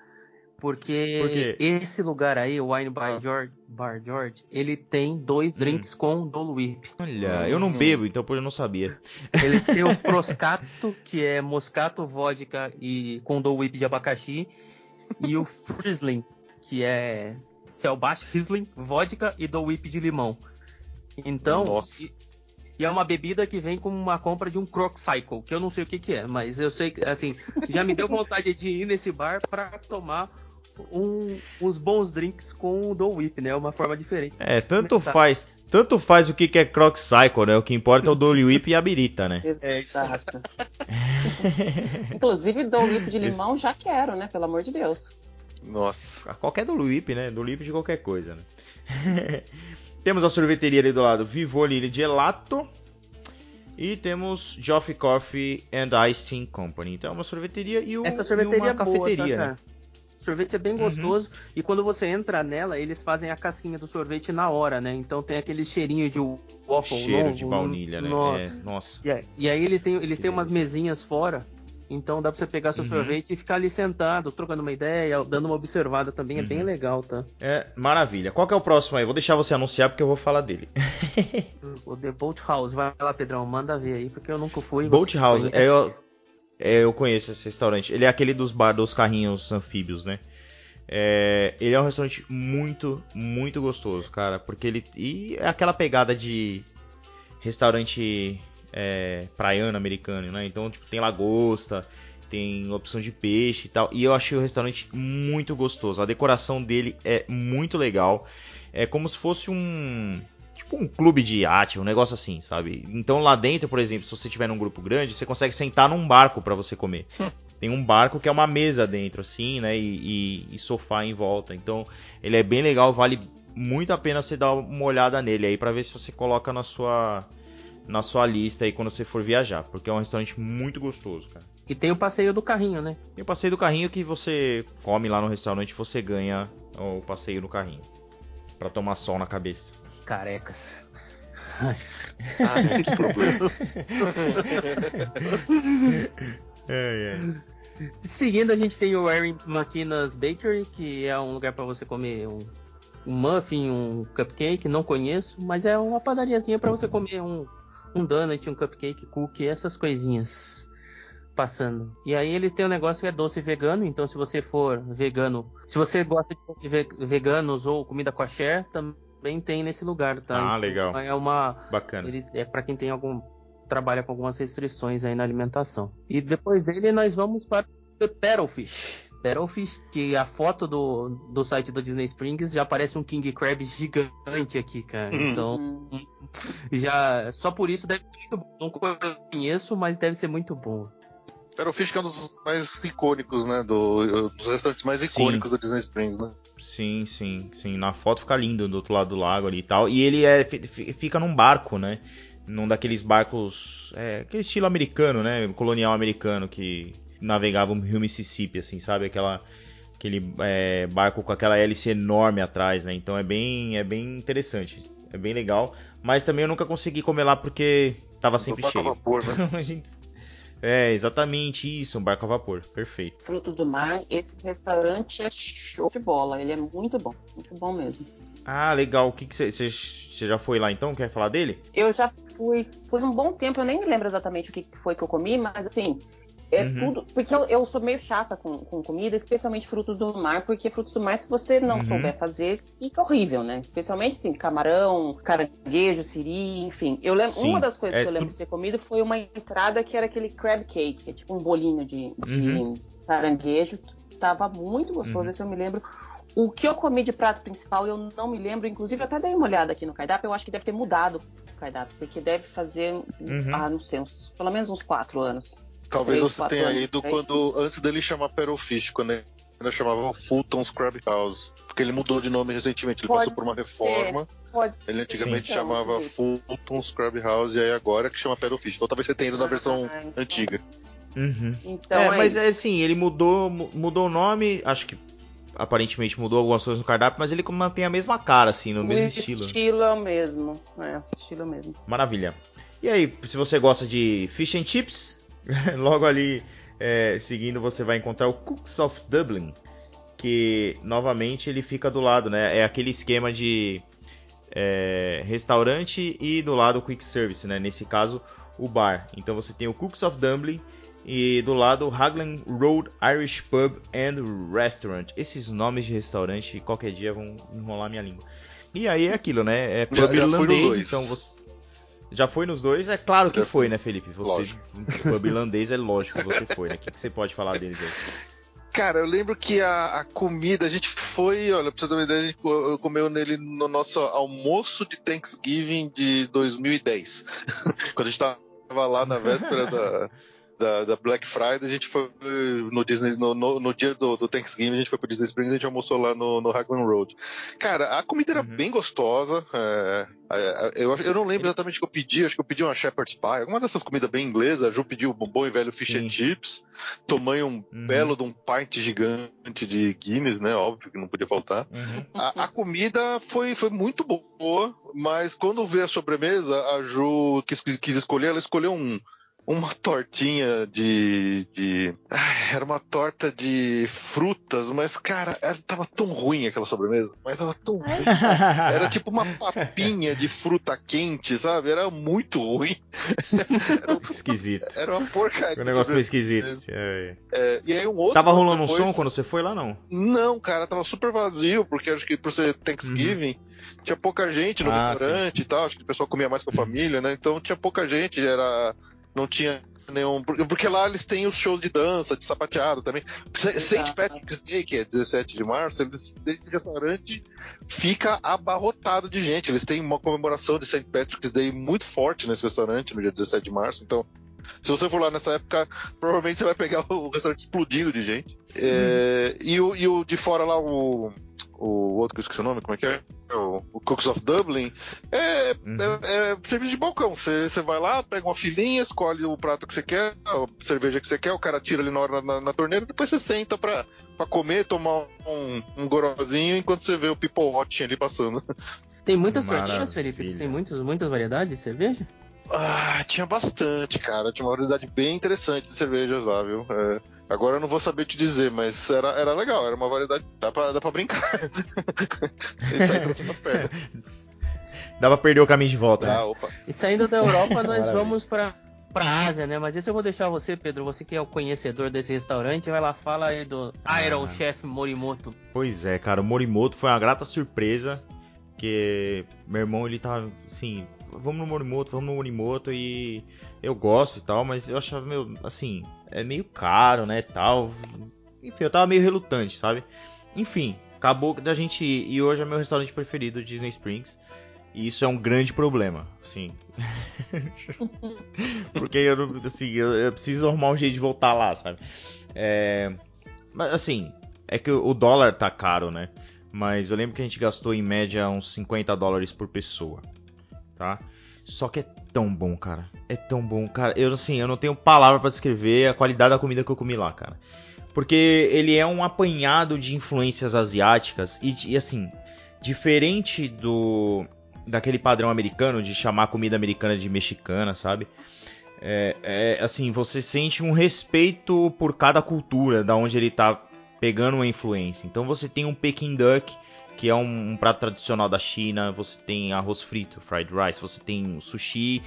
Porque Por esse lugar aí, o Wine Bar, ah. George, Bar George, ele tem dois hum. drinks hum. com Dole Whip. Olha, eu não hum. bebo, então por eu não sabia. Ele tem o Froscato, que é moscato, vodka e com Dole Whip de abacaxi. E o Frizzling, que é Selbash Riesling, vodka e Dole Whip de limão. Então, Nossa. E, e é uma bebida que vem com uma compra de um Croc Cycle, que eu não sei o que, que é, mas eu sei que, assim, já me deu vontade de ir nesse bar para tomar um, uns bons drinks com o Dole Whip, né? Uma forma diferente. É, tanto faz. Tanto faz o que, que é Croc Cycle, né? O que importa é o Dole Whip e a birita, né? Exato. Inclusive, Dole Whip de limão Esse... já quero, né? Pelo amor de Deus. Nossa. Qualquer Dole Whip, né? Dole Whip de qualquer coisa, né? temos a sorveteria ali do lado, Vivoli Gelato. E temos Joffrey Coffee and Ice Tea Company. Então é uma sorveteria e, o, Essa sorveteria e uma é cafeteria, boa, tá, né? O sorvete é bem uhum. gostoso uhum. e quando você entra nela, eles fazem a casquinha do sorvete na hora, né? Então tem aquele cheirinho de waffle Cheiro de baunilha, né? Nossa. É, nossa. E, aí, e aí ele tem, eles têm umas mesinhas fora, então dá pra você pegar seu uhum. sorvete e ficar ali sentado, trocando uma ideia, dando uma observada também, uhum. é bem uhum. legal, tá? É, maravilha. Qual que é o próximo aí? Vou deixar você anunciar porque eu vou falar dele. o The Boat House, vai lá, Pedrão, manda ver aí, porque eu nunca fui. Boat House, é, eu, é, eu conheço esse restaurante. Ele é aquele dos bar dos carrinhos anfíbios, né? É, ele é um restaurante muito, muito gostoso, cara. Porque ele. E é aquela pegada de restaurante é, praiano americano, né? Então, tipo, tem lagosta, tem opção de peixe e tal. E eu achei o restaurante muito gostoso. A decoração dele é muito legal. É como se fosse um. Tipo um clube de iate, um negócio assim, sabe? Então lá dentro, por exemplo, se você tiver num grupo grande, você consegue sentar num barco para você comer. tem um barco que é uma mesa dentro, assim, né? E, e, e, sofá em volta. Então, ele é bem legal, vale muito a pena você dar uma olhada nele aí para ver se você coloca na sua na sua lista aí quando você for viajar, porque é um restaurante muito gostoso, cara. E tem o passeio do carrinho, né? Tem o passeio do carrinho que você come lá no restaurante e você ganha o passeio do carrinho para tomar sol na cabeça. Carecas. ah, que problema. é, é. Seguindo, a gente tem o Erin McKenna's Bakery, que é um lugar para você comer um, um, muffin, um cupcake. Não conheço, mas é uma padariazinha para você comer um, um donut, um cupcake, cookie, essas coisinhas passando. E aí ele tem um negócio que é doce vegano, então se você for vegano, se você gosta de doce veganos ou comida kosher, também tem nesse lugar, tá? Ah, legal. Então, é uma bacana. Ele, é para quem tem algum trabalha com algumas restrições aí na alimentação. E depois dele nós vamos para The Paddlefish. Paddlefish, que a foto do, do site do Disney Springs já parece um King Crab gigante aqui, cara. Uhum. Então, já só por isso deve ser muito bom. Não conheço, mas deve ser muito bom. Paddlefish que é um dos mais icônicos, né? Do, dos restaurantes mais sim. icônicos do Disney Springs, né? Sim, sim, sim. Na foto fica lindo do outro lado do lago ali e tal. E ele é, fica num barco, né? num daqueles barcos, é, aquele estilo americano, né, colonial americano que navegava o rio Mississippi, assim, sabe, aquela aquele é, barco com aquela hélice enorme atrás, né? Então é bem é bem interessante, é bem legal. Mas também eu nunca consegui comer lá porque tava sempre cheio. A vapor, né? É exatamente isso, um barco a vapor, perfeito. Fruto do mar, esse restaurante é show de bola, ele é muito bom, muito bom mesmo. Ah, legal. O que você você já foi lá então? Quer falar dele? Eu já fui, fui um bom tempo, eu nem me lembro exatamente o que foi que eu comi, mas assim, é uhum. tudo. Porque eu, eu, sou meio chata com, com, comida, especialmente frutos do mar, porque frutos do mar, se você não uhum. souber fazer, fica horrível, né? Especialmente assim, camarão, caranguejo, siri, enfim. Eu lembro, uma das coisas é que eu lembro tu... de ter comido foi uma entrada que era aquele crab cake, que é tipo um bolinho de, de uhum. caranguejo, que tava muito gostoso, esse uhum. eu me lembro. O que eu comi de prato principal, eu não me lembro. Inclusive, eu até dei uma olhada aqui no cardápio. Eu acho que deve ter mudado o cardápio, porque deve fazer, uhum. ah, não sei, uns, pelo menos uns quatro anos. Talvez três, você tenha anos, ido quando antes dele chamar Perofish, quando ele ainda chamava Fulton's Crab House. Porque ele mudou de nome recentemente, ele pode passou por uma reforma. Pode ele antigamente Sim. chamava Fulton's Crab House e aí agora que chama Perofish. Então talvez você tenha ido na ah, versão então. antiga. Uhum. Então, é, é mas é assim, ele mudou, mudou o nome, acho que aparentemente mudou algumas coisas no cardápio, mas ele mantém a mesma cara, assim, no o mesmo estilo. O estilo é o mesmo, é, estilo é mesmo. Maravilha. E aí, se você gosta de fish and chips, logo ali é, seguindo você vai encontrar o Cooks of Dublin, que novamente ele fica do lado, né? É aquele esquema de é, restaurante e do lado quick service, né? Nesse caso, o bar. Então você tem o Cooks of Dublin e do lado Raglan Road Irish Pub and Restaurant. Esses nomes de restaurante qualquer dia vão enrolar minha língua. E aí é aquilo, né? É pub irlandês, então você. Já foi nos dois? É claro que foi, né, Felipe? Você, pub irlandês é lógico que você foi, né? O que, que você pode falar deles aí? Cara, eu lembro que a, a, comida, a gente foi, olha, pra você ter uma ideia, a gente comeu nele no nosso almoço de Thanksgiving de 2010. Quando a gente tava lá na véspera da, da, da, Black Friday, a gente foi no Disney, no, no, no dia do, do, Thanksgiving, a gente foi pro Disney Springs e a gente almoçou lá no, no Raglan Road. Cara, a comida era uhum. bem gostosa. É, é, eu, eu não lembro exatamente o que eu pedi, acho que eu pedi uma Shepherd's Pie, alguma dessas comidas bem inglesas. A Ju pediu um bom e velho fish Sim. and chips. Tomei um uhum. belo de um pint gigante de Guinness, né? Óbvio que não podia faltar. Uhum. A, a, comida foi, foi muito boa, mas quando veio a sobremesa, a Ju quis, quis escolher, ela escolheu um uma tortinha de, de. era uma torta de frutas, mas, cara, era, tava tão ruim aquela sobremesa. Mas tava tão ruim. Era tipo uma papinha de fruta quente, sabe? Era muito ruim. Era um, esquisito. Era uma porcaria. O negócio meio esquisito. É. É, e aí um outro. Tava rolando depois... um som quando você foi lá, não? Não, cara, tava super vazio, porque acho que por ser Thanksgiving. Uhum tinha pouca gente no ah, restaurante sim. e tal, acho que o pessoal comia mais com a família, né? Então tinha pouca gente, era não tinha nenhum. Porque lá eles têm os shows de dança, de sapateado também. St. Patrick's Day, que é 17 de março, eles, esse restaurante fica abarrotado de gente. Eles têm uma comemoração de St. Patrick's Day muito forte nesse restaurante no dia 17 de março. Então, se você for lá nessa época, provavelmente você vai pegar o restaurante explodindo de gente. É, e, o, e o de fora lá, o o outro que eu esqueci o nome, como é que é? O, o Cooks of Dublin. É, uhum. é, é, serviço de balcão. Você vai lá, pega uma filinha, escolhe o prato que você quer, a cerveja que você quer, o cara tira ali na hora na, na torneira, depois você senta pra, pra comer, tomar um, um gorozinho enquanto você vê o People Watching ali passando. Tem muitas torneiras, Felipe? Tem muitos, muitas variedades de cerveja? Ah, tinha bastante, cara. Tinha uma variedade bem interessante de cervejas lá, viu? É, Agora eu não vou saber te dizer, mas era, era legal, era uma variedade. Dá pra, dá pra brincar. Dá pra perder o caminho de volta. Né? Ah, opa. E saindo da Europa, nós vamos pra, pra Ásia, né? Mas esse eu vou deixar você, Pedro. Você que é o conhecedor desse restaurante, vai lá, fala aí do ah. Iron Chef Morimoto. Pois é, cara, o Morimoto foi uma grata surpresa. Que meu irmão, ele tá, assim, vamos no Morimoto, vamos no Morimoto e eu gosto e tal, mas eu achava, meu, assim, é meio caro, né, tal. Enfim, eu tava meio relutante, sabe? Enfim, acabou da gente ir e hoje é meu restaurante preferido, Disney Springs. E isso é um grande problema, sim. Porque eu, assim, eu, eu, preciso arrumar um jeito de voltar lá, sabe? É, mas assim, é que o dólar tá caro, né? Mas eu lembro que a gente gastou em média uns 50 dólares por pessoa, tá? Só que é tão bom, cara. É tão bom, cara. Eu assim, eu não tenho palavra para descrever a qualidade da comida que eu comi lá, cara. Porque ele é um apanhado de influências asiáticas e, e assim, diferente do daquele padrão americano de chamar comida americana de mexicana, sabe? É, é, assim, você sente um respeito por cada cultura, da onde ele tá pegando uma influência. Então você tem um Peking Duck que é um, um, prato tradicional da China. Você tem arroz frito, fried rice, você tem sushi.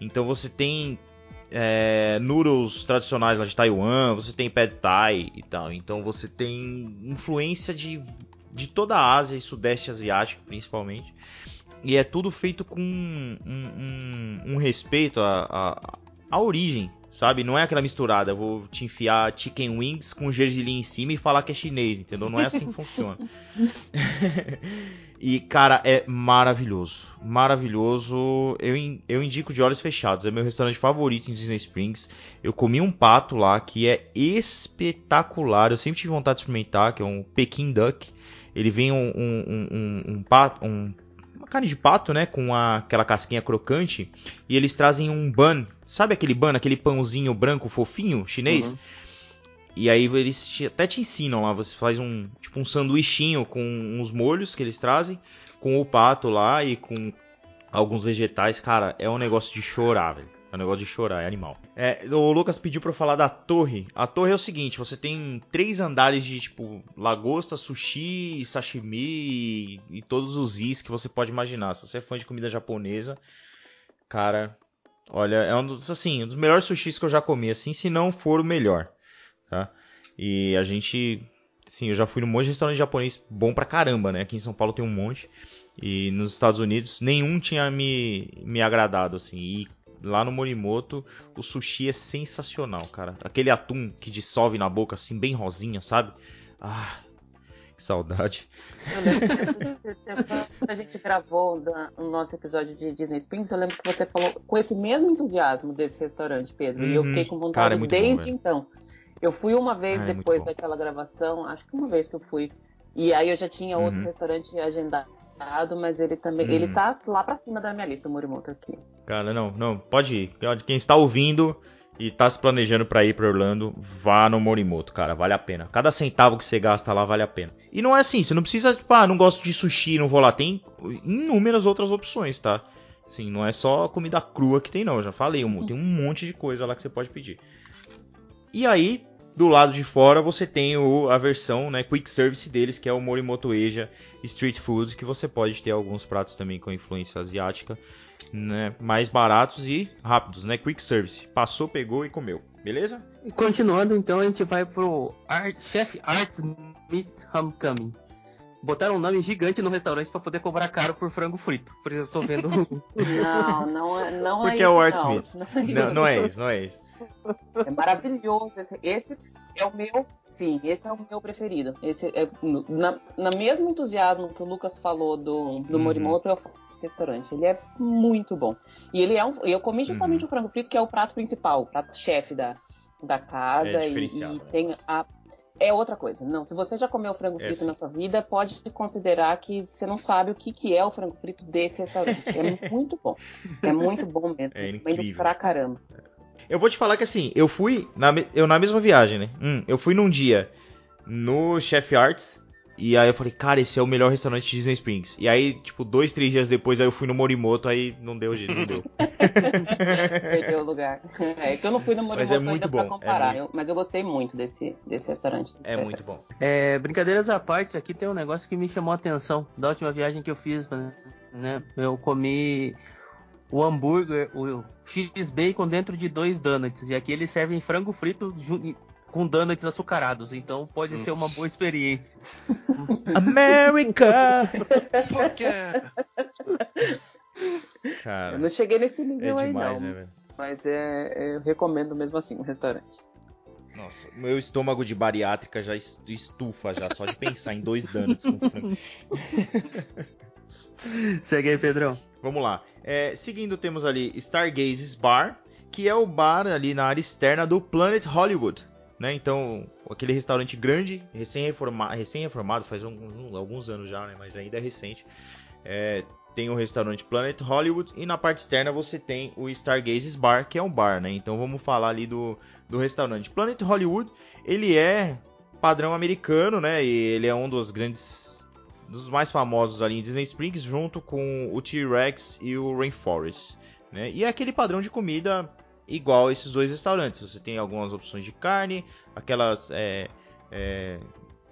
Então você tem é, noodles tradicionais lá de Taiwan, você tem pad thai e tal. Então você tem influência de, de toda a Ásia e Sudeste Asiático, principalmente. E é tudo feito com um, um, um respeito à, à, à origem Sabe? Não é aquela misturada, vou te enfiar chicken wings com gergelim em cima e falar que é chinês, entendeu? Não é assim que funciona. e, cara, é maravilhoso. Maravilhoso. Eu, eu indico de olhos fechados. É meu restaurante favorito em Disney Springs. Eu comi um pato lá que é espetacular. Eu sempre tive vontade de experimentar, que é um Peking Duck. Ele vem um, um, um, um pato, um carne de pato, né? Com a, aquela casquinha crocante. E eles trazem um bun. Sabe aquele bun, aquele pãozinho branco fofinho chinês? Uhum. E aí eles te, até te ensinam lá. Você faz um tipo um sanduichinho com uns molhos que eles trazem. Com o pato lá e com alguns vegetais. Cara, é um negócio de chorar, velho. É um negócio de chorar, é animal. É, o Lucas pediu pra eu falar da torre. A torre é o seguinte: você tem três andares de tipo lagosta, sushi, sashimi e, todos os is que você pode imaginar. Se você é fã de comida japonesa, cara, olha, é um dos, assim, um dos melhores sushis que eu já comi, assim, se não for o melhor, tá? E a gente, sim, eu já fui num monte de restaurante japonês bom pra caramba, né? Aqui em São Paulo tem um monte. E nos Estados Unidos nenhum tinha me, me agradado, assim. E lá no Morimoto, o sushi é sensacional, cara. Aquele atum que dissolve na boca, assim, bem rosinha, sabe? Ah, que saudade. Eu lembro que a gente gravou o nosso episódio de Disney Springs, eu lembro que você falou com esse mesmo entusiasmo desse restaurante, Pedro. Uhum. E eu fiquei com vontade cara, é desde bom, então. Eu fui uma vez é depois daquela gravação, acho que uma vez que eu fui. E aí eu já tinha outro uhum. restaurante agendado mas ele também. Hum. Ele tá lá pra cima da minha lista, o Morimoto aqui. Cara, não, não, pode ir. Quem está ouvindo e tá se planejando para ir para Orlando, vá no Morimoto, cara, vale a pena. Cada centavo que você gasta lá vale a pena. E não é assim, você não precisa, tipo, ah, não gosto de sushi, não vou lá. Tem inúmeras outras opções, tá? Sim, não é só comida crua que tem, não. Eu já falei, tem um monte de coisa lá que você pode pedir. E aí, do lado de fora você tem o, a versão né, quick service deles, que é o Morimoto Eja Street Food, que você pode ter alguns pratos também com influência asiática, né, mais baratos e rápidos, né, quick service. Passou, pegou e comeu, beleza? E continuando, então a gente vai pro Art, Chef Arts Meat Homecoming. Botaram um nome gigante no restaurante para poder cobrar caro por frango frito. Por isso eu tô vendo. não, não, é, não Porque é, Porque é o Arts Meat. Não, não, não é isso, não é isso. É maravilhoso. Esse, esse, é o meu, sim, esse é o meu preferido. Esse é, na, na mesmo entusiasmo que o Lucas falou do, do uhum. Morimoto, eu restaurante. Ele é muito bom. E ele é um. Eu comi justamente uhum. o frango frito, que é o prato principal, o prato chefe da, da casa. É e, e né? tem a. É outra coisa. Não, se você já comeu frango frito na sua vida, pode considerar que você não sabe o que, que é o frango frito desse restaurante. É muito bom. É muito bom mesmo. É incrível. pra caramba. Eu vou te falar que assim, eu fui na, eu na mesma viagem, né? Hum, eu fui num dia no Chef Arts. E aí eu falei, cara, esse é o melhor restaurante de Disney Springs. E aí, tipo, dois, três dias depois, aí eu fui no Morimoto, aí não deu jeito, não deu. Perdeu o lugar. É que eu não fui no Morimoto mas é muito bom. pra comparar, é muito... eu, mas eu gostei muito desse, desse restaurante. É muito bom. É, brincadeiras à parte, aqui tem um negócio que me chamou a atenção da última viagem que eu fiz, né? Eu comi o hambúrguer, o X-Bacon dentro de dois donuts. E aqui eles servem frango frito com donuts açucarados. Então pode ser uma boa experiência. America! Fuck yeah! Cara, eu não cheguei nesse nível é demais, aí não. Né, mas é, eu recomendo mesmo assim o restaurante. Nossa, meu estômago de bariátrica já estufa já só de pensar em dois donuts com frango. Segue aí, Pedrão. Vamos lá. É, seguindo, temos ali Stargazes Bar, que é o bar ali na área externa do Planet Hollywood. Né? Então, aquele restaurante grande, recém-reformado, recém faz um, alguns anos já, né? mas ainda é recente. É, tem o restaurante Planet Hollywood e na parte externa você tem o Stargazes Bar, que é um bar, né? Então vamos falar ali do, do restaurante. Planet Hollywood, ele é padrão americano, né? E ele é um dos grandes dos mais famosos ali em Disney Springs, junto com o T-Rex e o Rainforest. Né? E é aquele padrão de comida igual a esses dois restaurantes. Você tem algumas opções de carne, aquelas é, é,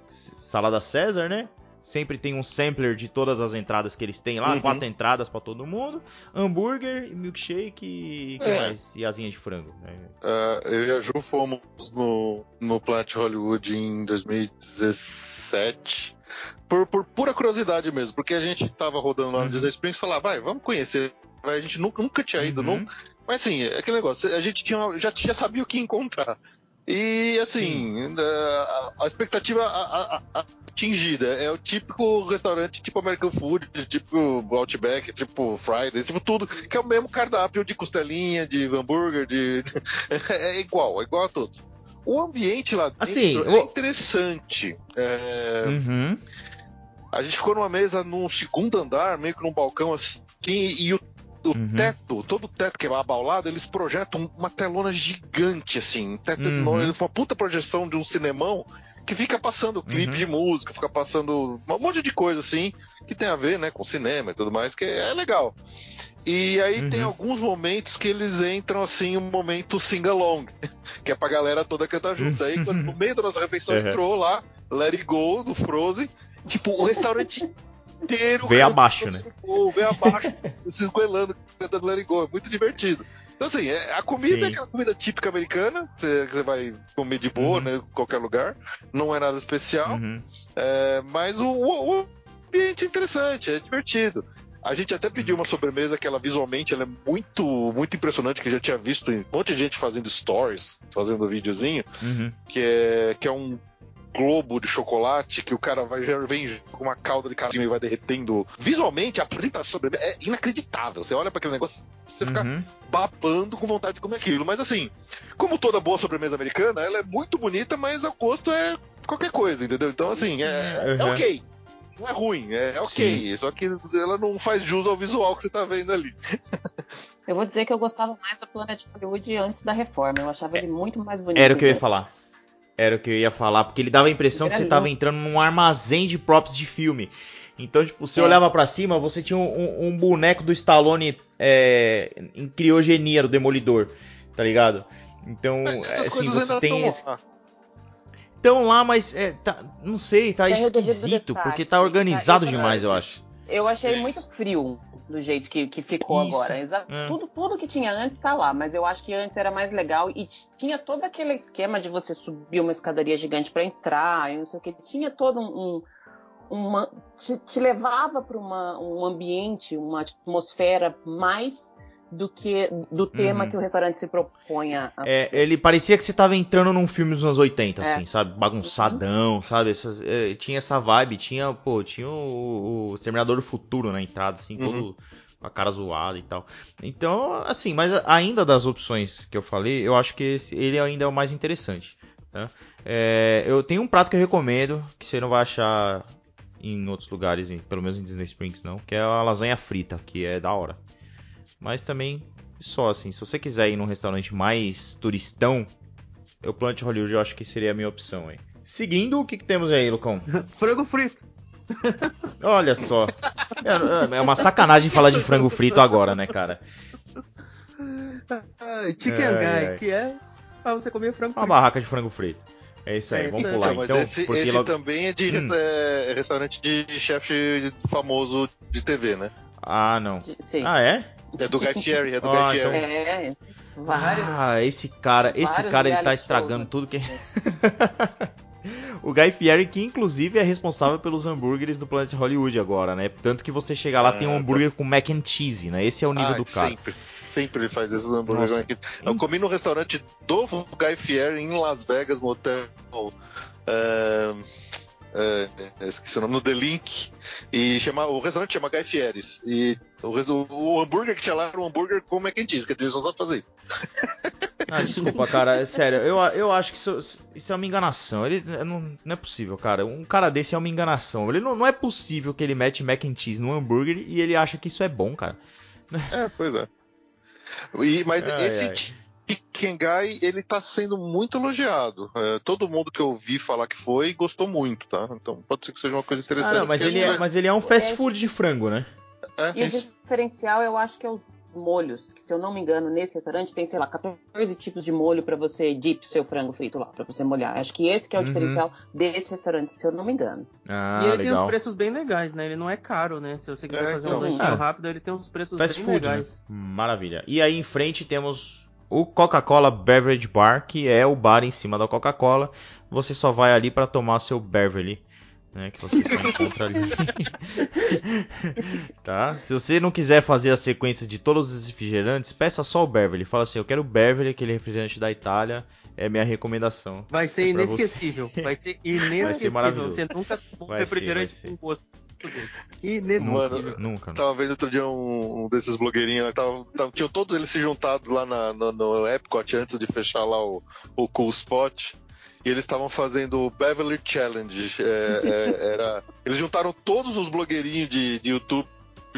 salada César, né? sempre tem um sampler de todas as entradas que eles têm lá, Uhum. quatro entradas pra todo mundo, hambúrguer, milkshake e que É. mais? E asinha de frango. né? Ah, eu e a Ju fomos no, no Planet Hollywood em 2017. Curiosidade mesmo, porque a gente tava rodando lá no Uhum. Disney Springs e falava, vai, vamos conhecer. A gente nunca, nunca tinha ido, Uhum. não, Mas assim, é aquele negócio, a gente tinha, já, já sabia o que encontrar. E assim, a, a expectativa a- a- atingida é o típico restaurante tipo American Food, tipo Outback, tipo Fridays, tipo tudo, que é o mesmo cardápio de costelinha, de hambúrguer, de. é igual, é igual a todos. O ambiente lá dentro Assim, é interessante. É, Uhum. A gente ficou numa mesa no segundo andar, meio que num balcão assim, e o, o Uhum. teto, todo o teto que é abaulado, eles projetam uma telona gigante, assim, um teto Uhum. enorme, uma puta projeção de um cinemão que fica passando clipe Uhum. de música, fica passando um monte de coisa assim, que tem a ver, né, com cinema e tudo mais, que é legal. E aí Uhum. tem alguns momentos que eles entram assim, um momento sing-along, que é pra galera toda cantar junto. Aí quando- no meio da nossa refeição Uhum. entrou lá, Let It Go, do Frozen, tipo, o restaurante inteiro. Cantando abaixo, né? Go, veio abaixo, se esgoelando, cantando Let It Go, é muito divertido. Então assim, é- a comida Sim. é aquela comida típica americana, você, que você vai comer de boa, Uhum. né, em qualquer lugar, não é nada especial. Uhum. É, mas o, o- o ambiente é interessante, é divertido. A gente até pediu uma sobremesa que ela visualmente ela é muito, muito impressionante, que eu já tinha visto um monte de gente fazendo stories, fazendo videozinho, Uhum. que é, que é um globo de chocolate que o cara vai, já vem com uma calda de carinho e vai derretendo. Visualmente, a apresentação é inacreditável. Você olha para aquele negócio, você fica Uhum. babando com vontade de comer aquilo. Mas assim, como toda boa sobremesa americana, ela é muito bonita, mas o gosto é qualquer coisa, entendeu? Então, assim, é, é Uhum. ok. Não é ruim, é ok. Só que ela não faz jus ao visual que você tá vendo ali. Eu vou dizer que eu gostava mais do Planet Hollywood antes da reforma. Eu achava ele muito mais bonito. Era o que eu ia falar. Era o que eu ia falar, porque ele dava a impressão que você tava lindo. entrando num armazém de props de filme. Então, tipo, você É. olhava pra cima, você tinha um, um- boneco do Stallone é, em criogenia do Demolidor, tá ligado? Então, Essas assim, coisas você ainda tem estão esse... lá. Estão lá, mas é, tá- não sei, tá esquisito, porque tá organizado demais, eu acho. Eu achei muito frio do jeito que, que ficou Isso. agora. Exa- É. Tudo, tudo que tinha antes tá lá, mas eu acho que antes era mais legal e tinha todo aquele esquema de você subir uma escadaria gigante pra entrar e não sei o que. Tinha todo um. um- uma, te, te levava para um ambiente, uma atmosfera mais do que do tema Uhum. que o restaurante se propõe a a É, ele parecia que você tava entrando num filme dos anos 80, É. assim, sabe? Bagunçadão, sabe? Essas, é, tinha essa vibe, tinha, pô, tinha o, o Exterminador do Futuro na entrada, assim, Uhum. todo com a cara zoada e tal. Então, assim, mas ainda das opções que eu falei, eu acho que esse- ele ainda é o mais interessante. tá? É, eu tenho um prato que eu recomendo, que você não vai achar em outros lugares, pelo menos em Disney Springs não, que é a lasanha frita, que é da hora. Mas também só assim, se você quiser ir num restaurante mais turistão, eu Planet Hollywood eu acho que seria a minha opção aí. Seguindo, o que, que temos aí, Lucão? Frango frito. Olha só. É, é uma sacanagem falar de frango frito agora, né, cara? Ah, chicken Ai, guy, ai. que é pra você comer frango Uma frito. barraca de frango frito. É isso aí, É vamos pular Então, mas então. esse, esse logo- também é de Hum. resta- é restaurante de chefe famoso de TV, né? Ah, não. Sim. Ah, é? É do Guy Fieri, é do Ah, Guy então- Fieri. É, vários. Ah, esse cara, esse cara ele tá estragando tudo que O Guy Fieri, que inclusive é responsável pelos hambúrgueres do Planet Hollywood agora, né? Tanto que você chega lá, tem um Ah, hambúrguer com mac and cheese, né? Esse é o nível Ah, do cara. Sempre. Sempre ele faz esses hambúrgueres. Nossa. aqui. Eu comi no restaurante do Guy Fieri em Las Vegas, no hotel. é, é, é, esqueci o nome, no The Link. E chama, o restaurante chama Guy Fieres. E o, o- o hambúrguer que tinha lá era um hambúrguer com mac and cheese, que eles não sabem fazer isso. Ah, desculpa, cara, é sério, eu, eu acho que isso, isso é uma enganação. Ele não, não é possível, cara. Um cara desse é uma enganação. Ele não, não é possível que ele mete mac and cheese no hambúrguer e ele acha que isso é bom, cara. É, pois é. E- mas Ai, esse ai. Guy, ele tá sendo muito elogiado. É, todo mundo que eu vi falar que foi gostou muito, tá? Então pode ser que seja uma coisa Ah, interessante. não, mas ele, é, mas ele é um fast food de frango, né? é- E o diferencial eu acho que é os molhos, que se eu não me engano, nesse restaurante tem, sei lá, 14 tipos de molho para você dip seu frango frito lá, para você molhar. Acho que esse que é o uhum. diferencial desse restaurante, se eu não me engano. Ah, e ele legal. tem uns preços bem legais, né? Ele não é caro, né? Se você quiser é, fazer então. um lanchinho ah, rápido, ele tem uns preços bem food, né? legais. Né? Maravilha. E aí em frente temos o Coca-Cola Beverage Bar, que é o bar em cima da Coca-Cola. Você só vai ali para tomar seu Beverly né, que você só encontra ali. tá? Se você não quiser fazer a sequência de todos os refrigerantes, peça só o Beverly. Fala assim, eu quero o Beverly, aquele refrigerante da Itália, é minha recomendação. Vai ser inesquecível. Vai ser inesquecível. Vai ser maravilhoso. Você nunca tomou um refrigerante com gosto Inesquecível. Mano, nunca. Tava vendo outro dia um, um desses blogueirinhos, tava, tava, tinham todos eles se juntados lá na, no, no Epcot antes de fechar lá o, o Cool Spot e eles estavam fazendo o Beverly Challenge. É, é, era, eles juntaram todos os blogueirinhos de, de YouTube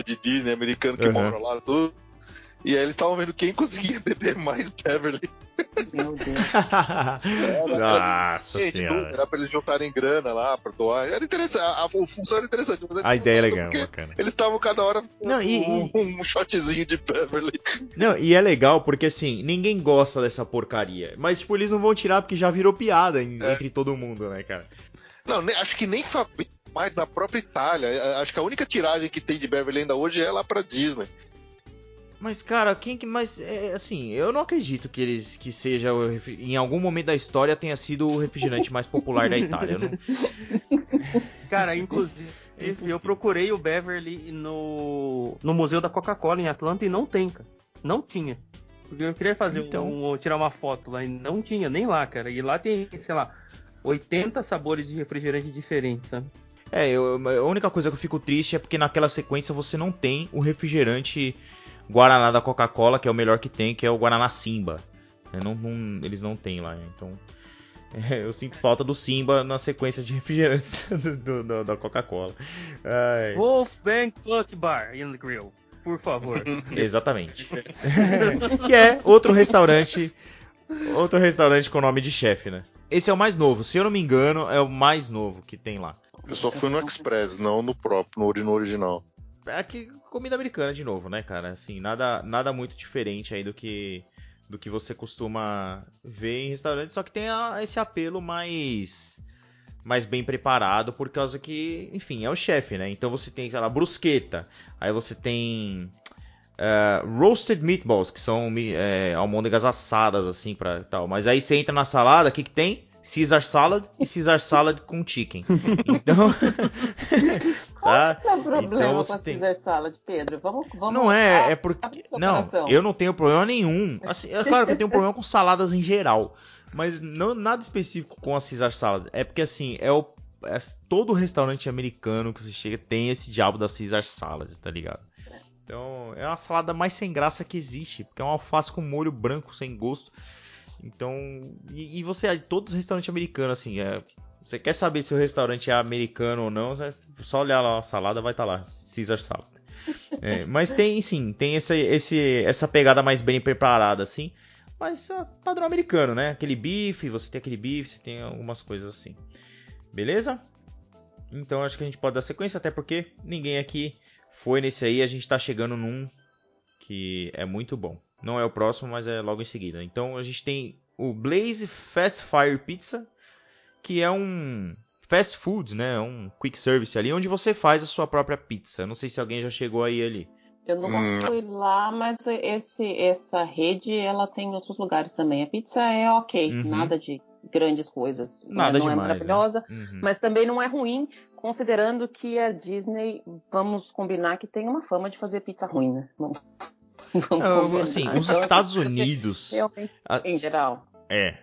de Disney americano que uhum. moram lá, tudo. E aí eles estavam vendo quem conseguia beber mais Beverly. Meu Deus. era, Nossa era, senhora. era pra eles juntarem grana lá pra doar. Era interessante. A, a, função era interessante. Mas a ideia é legal, bacana. Eles estavam cada hora Não, um, e, um, um, shotzinho de Beverly. Não, e é legal porque assim, ninguém gosta dessa porcaria. Mas, tipo, eles não vão tirar porque já virou piada em, é. entre todo mundo, né, cara? Não, acho que nem mais na própria Itália. Acho que a única tiragem que tem de Beverly ainda hoje é lá pra Disney. Mas, cara, quem que. Mas, é, assim, eu não acredito que eles. que seja. Em algum momento da história tenha sido o refrigerante mais popular da Itália, não... Cara, inclusive. É eu procurei o Beverly no, no Museu da Coca-Cola em Atlanta e não tem, cara. Não tinha. Porque eu queria fazer então... um, tirar uma foto lá e não tinha, nem lá, cara. E lá tem, sei lá, 80 sabores de refrigerante diferentes, sabe? É, eu, a única coisa que eu fico triste é porque naquela sequência você não tem o refrigerante Guaraná da Coca-Cola, que é o melhor que tem, que é o Guaraná Simba. É, não, não, eles não têm lá, então. É, eu sinto falta do Simba na sequência de refrigerantes do, do, da Coca-Cola. Wolfbank Cluck Bar in the Grill, por favor. Exatamente. que é outro restaurante. Outro restaurante com nome de chefe, né? Esse é o mais novo, se eu não me engano, é o mais novo que tem lá. Eu só fui no Express, não no próprio, no original. É aqui comida americana de novo, né, cara? Assim, nada, nada muito diferente aí do que do que você costuma ver em restaurante, só que tem a, esse apelo mais mais bem preparado por causa que, enfim, é o chefe, né? Então você tem, sei lá, brusqueta, aí você tem uh, roasted meatballs, que são é, almôndegas assadas assim para tal. Mas aí você entra na salada, o que que tem? Caesar salad e Caesar salad com chicken. Então, Qual tá? é o seu problema então, com a tem... Caesar salad, Pedro? Vamos, vamos Não é, é porque não, coração. eu não tenho problema nenhum. Assim, é claro que eu tenho problema com saladas em geral, mas não nada específico com a Caesar salad. É porque assim, é o é, todo restaurante americano que você chega tem esse diabo da Caesar salad, tá ligado? Então, é uma salada mais sem graça que existe, porque é uma alface com molho branco sem gosto. Então, e, e você, todo restaurante americano, assim, é, você quer saber se o restaurante é americano ou não, só olhar lá a salada, vai estar tá lá, Caesar Salad. É, mas tem, sim, tem esse, esse, essa pegada mais bem preparada, assim. Mas é padrão americano, né? Aquele bife, você tem aquele bife, você tem algumas coisas assim. Beleza? Então acho que a gente pode dar sequência, até porque ninguém aqui foi nesse aí. A gente tá chegando num que é muito bom. Não é o próximo, mas é logo em seguida. Então a gente tem o Blaze Fast Fire Pizza, que é um fast food, né? Um quick service ali, onde você faz a sua própria pizza. Não sei se alguém já chegou aí ali. Eu não hum. fui lá, mas esse, essa rede ela tem em outros lugares também. A pizza é ok, uhum. nada de grandes coisas. Nada não demais, é maravilhosa, né? uhum. mas também não é ruim, considerando que a Disney, vamos combinar que tem uma fama de fazer pizza ruim, né? Vamos, vamos assim, os então, Estados Unidos. Realmente, a... em geral. É.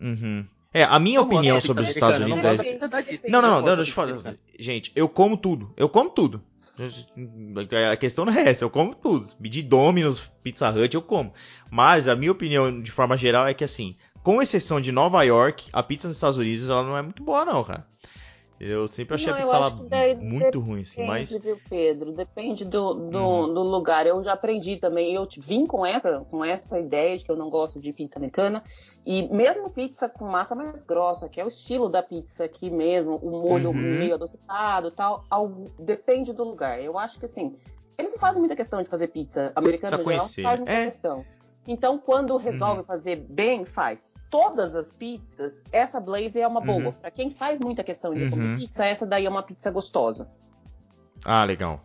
Uhum. É, a minha opinião sobre os Estados Unidos é. Não, não, não, não, deixa eu falar. Gente, eu como tudo. Eu como tudo. A questão não é essa, eu como tudo. De Domino's, Pizza Hut, eu como. Mas a minha opinião, de forma geral, é que assim, com exceção de Nova York, a pizza nos Estados Unidos ela não é muito boa, não, cara. Eu sempre achei não, a pizza lá muito ruim, assim, mas... viu, Pedro? Depende do, do, hum. do, lugar. Eu já aprendi também. Eu vim com essa, com essa ideia de que eu não gosto de pizza americana. E mesmo pizza com massa mais grossa, que é o estilo da pizza aqui mesmo, o molho uhum. meio adocicado e tal, algo, depende do lugar. Eu acho que, assim, eles fazem muita questão de fazer pizza. No geral conhecer, faz muita é. questão. Então, quando resolve Uhum. fazer bem, faz. Todas as pizzas, essa Blaze é uma boa. Uhum. Pra quem faz muita questão de Uhum. comer pizza, essa daí é uma pizza gostosa. Ah, legal.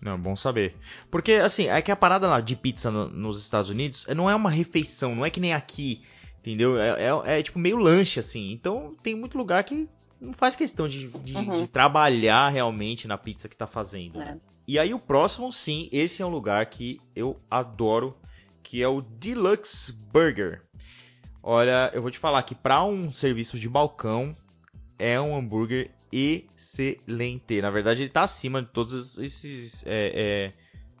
Não, bom saber. Porque, assim, é que a parada lá de pizza no- nos Estados Unidos é- não é uma refeição, não é que nem aqui, entendeu? É, é- é, tipo meio lanche, assim. Então tem muito lugar que não faz questão de, de- Uhum. de trabalhar realmente na pizza que tá fazendo. né? né? E aí o próximo, sim, esse é um lugar que eu adoro, que é o Deluxe Burger. Olha, eu vou te falar que para um serviço de balcão é um hambúrguer excelente. Na verdade, ele tá acima de todos esses é, é,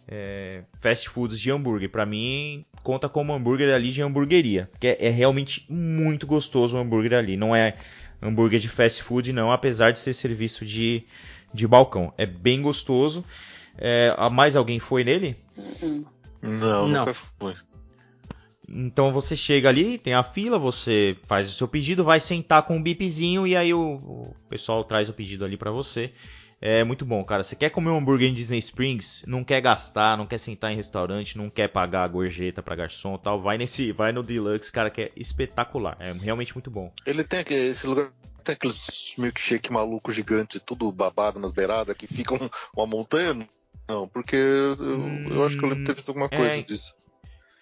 é, fast foods de hambúrguer. Para mim, conta como hambúrguer ali de hamburgueria, porque é, realmente muito gostoso o hambúrguer ali. Não é hambúrguer de fast food, não, apesar de ser serviço de, de balcão. É bem gostoso. É, mais alguém foi nele? Hum. Não, Não. nunca foi. Então você chega ali, tem a fila, você faz o seu pedido, vai sentar com um bipzinho e aí o, o pessoal traz o pedido ali pra você. É muito bom, cara. Você quer comer um hambúrguer em Disney Springs, não quer gastar, não quer sentar em restaurante, não quer pagar a gorjeta pra garçom e tal, vai nesse, vai no Deluxe, cara, que é espetacular. É realmente muito bom. Ele tem aquele, esse lugar tem aqueles milkshake maluco gigante, tudo babado nas beiradas, que ficam uma montanha. Não, porque eu, eu acho que eu lembro de ter visto alguma coisa é, disso.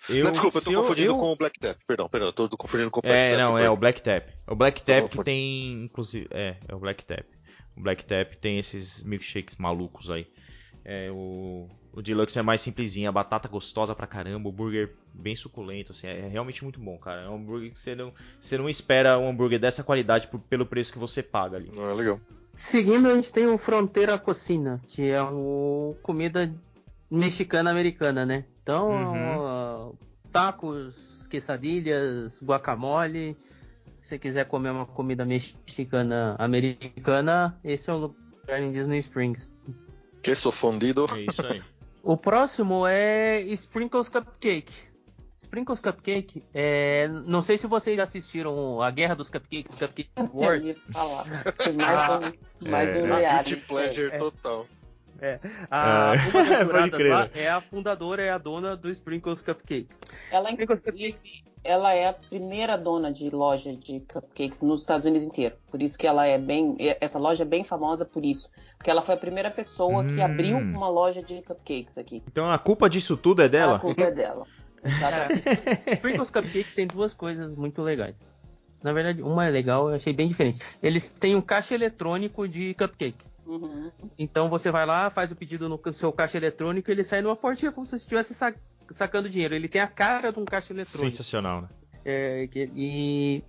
Eu, não, desculpa, eu tô confundindo eu- com o Black Tap. Perdão, perdão, eu tô confundindo com o Black É, Tap. não, é o Black Tap. O Black Tap que tem, inclusive, é, é o Black Tap. O Black Tap tem esses milkshakes malucos aí. É, o, o Deluxe é mais simplesinho, a batata gostosa pra caramba, o burger bem suculento, assim, é realmente muito bom, cara. É um hambúrguer que você não, você não espera um hambúrguer dessa qualidade por- pelo preço que você paga ali. Não, é legal. Seguindo, a gente tem o Fronteira Cocina, que é o comida mexicana-americana, né? Então, Uhum. tacos, quesadilhas, guacamole. Se você quiser comer uma comida mexicana-americana, esse é o lugar em Disney Springs. Que sou fundido. É isso aí. O próximo é Sprinkles Cupcake. Sprinkles Cupcake, é... não sei se vocês já assistiram a Guerra dos Cupcakes, Cupcake Wars. falar. Foi mais um, mais É. um É reality. guilty pleasure total. A, É. uma das Pode juradas crer. lá é a fundadora, é a dona do Sprinkles Cupcake. Ela, inclusive, ela é a primeira dona de loja de cupcakes nos Estados Unidos inteiro. Por isso que ela é bem. Essa loja é bem famosa por isso. Porque ela foi a primeira pessoa que Hum. abriu uma loja de cupcakes aqui. Então a culpa disso tudo é A dela? culpa é dela. Sprinkles Cupcake tem duas coisas muito legais. Na verdade, uma é legal, eu achei bem diferente. Eles têm um caixa eletrônico de cupcake. Uhum. Então você vai lá, faz o pedido no seu caixa eletrônico e ele sai numa portinha como se estivesse sa- sacando dinheiro. Ele tem a cara de um caixa eletrônico. Sensacional, né? É, e,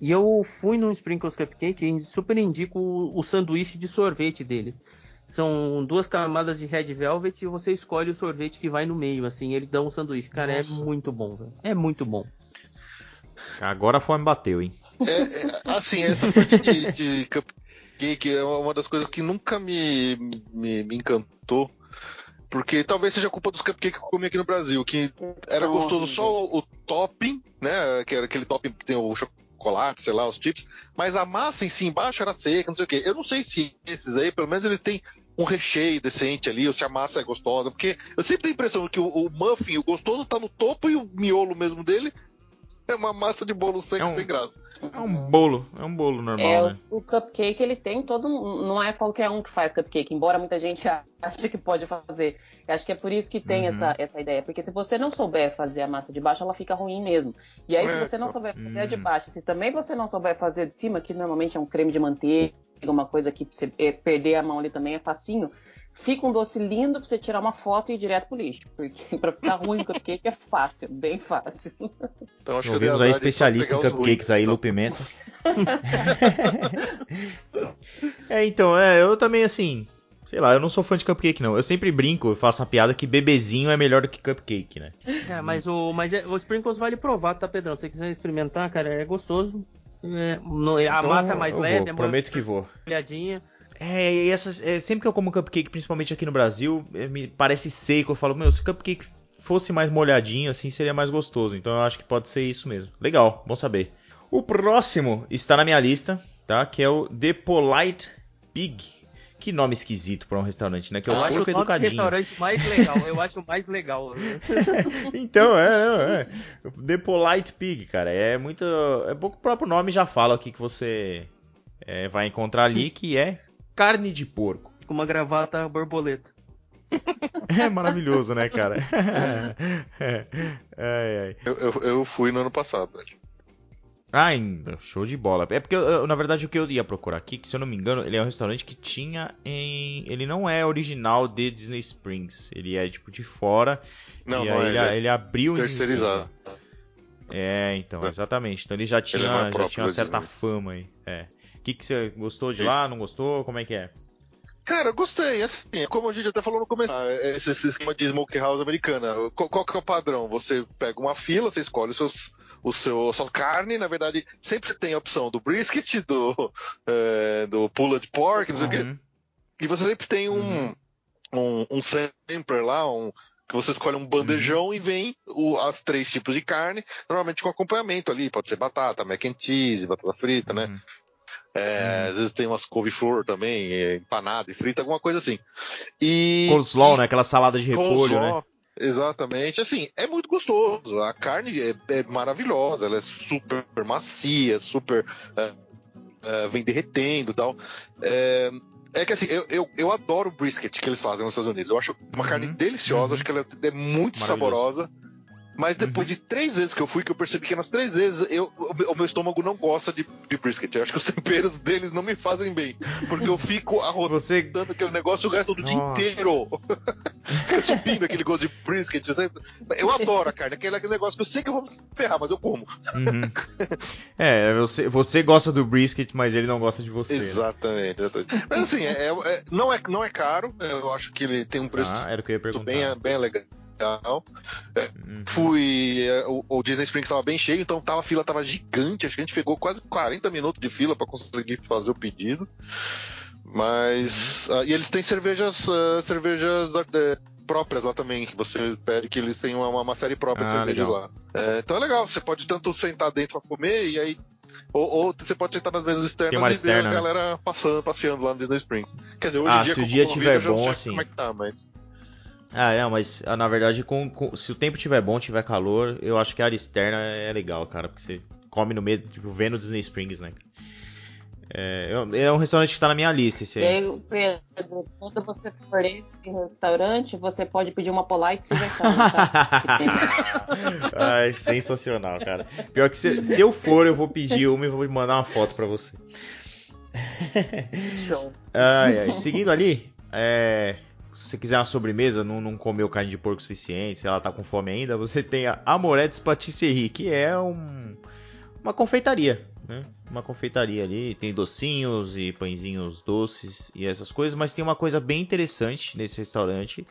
e eu fui no Sprinkles Cupcake e super indico o, o sanduíche de sorvete deles. São duas camadas de red velvet e você escolhe o sorvete que vai no meio, assim, ele dá um sanduíche. Cara, Nossa. é muito bom, velho. É muito bom. Agora a fome bateu, hein? É, é, assim, essa parte de, de cupcake é uma das coisas que nunca me, me, me encantou. Porque talvez seja culpa dos cupcakes que eu comi aqui no Brasil, que era gostoso só o, o topping, né? Que era aquele topping que tem o chocolate, sei lá, os chips, mas a massa em si embaixo era seca, não sei o quê. Eu não sei se esses aí, pelo menos ele tem um recheio decente ali, ou se a massa é gostosa, porque eu sempre tenho a impressão que o, o muffin, o gostoso, tá no topo e o miolo mesmo dele é uma massa de bolo seco É um- sem graça. É um bolo, é um bolo normal, É, né? o, o cupcake ele tem todo não é qualquer um que faz cupcake, embora muita gente ache que pode fazer. Eu acho que é por isso que tem Uhum. essa, essa ideia, porque se você não souber fazer a massa de baixo, ela fica ruim mesmo. E aí se É, você não souber fazer a de Hum. baixo, se também você não souber fazer a de cima, que normalmente é um creme de manteiga, uma coisa que você eh, perder a mão ali também é facinho, fica um doce lindo pra você tirar uma foto e ir direto pro lixo, porque pra ficar ruim o cupcake é fácil, bem fácil. Então acho que Ouvimos dei aí especialista em cupcakes ruins. aí, Lu Pimenta. é, então, é, eu também, assim, sei lá, eu não sou fã de cupcake, não. Eu sempre brinco, eu faço a piada que bebezinho é melhor do que cupcake, né? É, mas o, mas é- o Sprinkles vale provar, tá, Pedrão? Se você quiser experimentar, cara, é gostoso. É, no- a Então, massa é mais leve, vou, é prometo que vou. molhadinha. É, e essas, é, sempre que eu como cupcake, principalmente aqui no Brasil, é, me parece seco. Eu falo, meu, se o cupcake fosse mais molhadinho, assim, seria mais gostoso. Então eu acho que pode ser isso mesmo. Legal, bom saber. O próximo está na minha lista, tá? Que é o The Polite Pig, Que nome esquisito pra um restaurante, né? Que é eu o acho o nome educadinho. restaurante mais legal. Eu acho o mais legal. então, é, é, é. The Polite Pig, cara. É muito. É pouco o próprio nome já fala o que, que você é, vai encontrar ali, que é carne de porco. Com uma gravata borboleta. É maravilhoso, né, cara? É. Ai, ai. Eu, eu, eu fui no ano passado. Ah, ainda, show de bola. É porque, eu, na verdade, o que eu ia procurar aqui, que se eu não me engano, ele é um restaurante que tinha em. Ele não é original de Disney Springs. Ele é tipo de fora. Não, e não aí é, ele, ele é abriu em Terceirizado. É, então, É. exatamente. Então ele já tinha, Ele é já tinha uma certa Disney. fama aí. É. O que, que você gostou de Isso. lá? Não gostou? Como é que é? Cara, eu gostei. Assim, é como a gente até falou no começo, ah, esse, esse esquema de smokehouse americana. Qual, qual que é o padrão? Você pega uma fila, você escolhe os seus, o seu, a sua carne. Na verdade, sempre tem a opção do brisket, do, é, do pulled pork, não sei o quê. Uhum. E você sempre tem um, um, um sampler lá, um, que você escolhe um bandejão Uhum. e vem o, as três tipos de carne, normalmente com acompanhamento ali. Pode ser batata, mac and cheese, batata frita, né? Uhum. É, Às vezes tem umas couve-flor também, é, empanada e frita, alguma coisa assim. E. Coleslaw, né? Aquela salada de repolho, coleslaw, né? Exatamente. Assim, é muito gostoso. A carne é, é maravilhosa, ela é super macia, super. é, é, vem derretendo e tal. É, é que assim, eu, eu, eu adoro o brisket que eles fazem nos Estados Unidos. Eu acho uma Uhum. carne deliciosa, Uhum. acho que ela é muito saborosa. Mas depois Uhum. de três vezes que eu fui, que eu percebi que nas três vezes eu, o, meu- o estômago não gosta de, de brisket. Eu acho que os temperos deles não me fazem bem. Porque eu fico arrotando Você. aquele negócio o resto do dia inteiro. Fica subindo aquele gosto de brisket. Eu, eu adoro a carne, aquele, aquele negócio que eu sei que eu vou ferrar, mas eu como. Uhum. É, você, você gosta do brisket, mas ele não gosta de você. né? Exatamente, exatamente. Mas assim, é, é- não, é, não é caro. Eu acho que ele tem um preço Ah, era o que eu ia perguntar. bem, bem legal. Uhum. Fui. é, O, o Disney Springs estava bem cheio, então tava, a fila tava gigante. Acho que a gente pegou quase 40 minutos de fila para conseguir fazer o pedido. Mas. Uhum. ah, e eles têm cervejas, ah, cervejas ah, próprias lá também, que você pede que eles tenham uma, uma série própria de Ah, cervejas legal. lá. É, então é legal, você pode tanto sentar dentro para comer e aí. Ou, ou você pode sentar nas mesas externas e externa, ver a né? galera passando, passeando lá no Disney Springs. Quer dizer, hoje Ah, em dia, se o dia tiver bom, assim. Como é que tá, mas. Ah, é, mas ah, na verdade, com, com- se o tempo tiver bom, tiver calor, eu acho que a área externa é legal, cara, porque você come no meio, tipo, vendo Disney Springs, né? É, é um restaurante que tá na minha lista, esse aí. aí, Pedro, quando você for nesse restaurante, você pode pedir uma polite Silver Sound, tá? Ai, sensacional, cara. Pior que se, se eu for, eu vou pedir uma e vou mandar uma foto pra você. Show. Ai, ai. Seguindo ali, é, se você quiser uma sobremesa, não, não comeu carne de porco suficiente, se ela tá com fome ainda, você tem a Amorettes Patisserie, que é um, uma confeitaria, né? Uma confeitaria ali, tem docinhos e pãezinhos doces e essas coisas, mas tem uma coisa bem interessante nesse restaurante,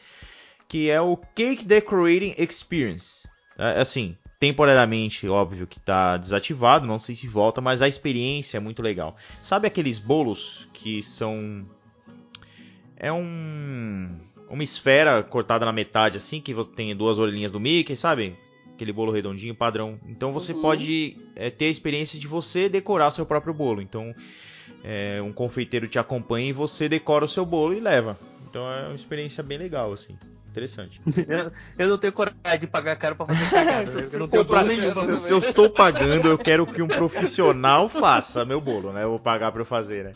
que é o Cake Decorating Experience. É, Assim, temporariamente, óbvio que tá desativado, não sei se volta, mas a experiência é muito legal. Sabe aqueles bolos que são. É um. Uma esfera cortada na metade, assim, que tem duas orelhinhas do Mickey, sabe? Aquele bolo redondinho padrão. Então você Uhum. pode é, ter a experiência de você decorar seu próprio bolo. Então é, um confeiteiro te acompanha e você decora o seu bolo e leva. Então é uma experiência bem legal, assim. Interessante. Eu, eu não tenho coragem de pagar caro pra fazer cagada. né? Eu não tenho pra- se eu estou pagando, eu quero que um profissional faça meu bolo, né? Eu vou pagar pra eu fazer, né?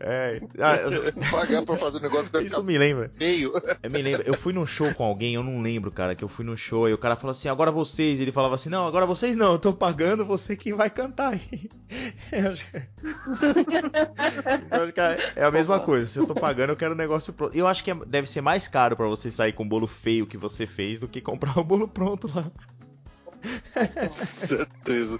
É, ah, eu- Pagar pra fazer um negócio que isso me lembra. feio. Eu me lembro, eu fui num show com alguém, eu não lembro, cara, que eu fui num show e o cara falou assim, agora vocês, ele falava assim, não, agora vocês não, eu tô pagando, você que vai cantar aí. É a mesma coisa, se eu tô pagando, eu quero o negócio pronto. Eu acho que é- deve ser mais caro pra você sair com o bolo feio que você fez do que comprar o bolo pronto lá. Certeza.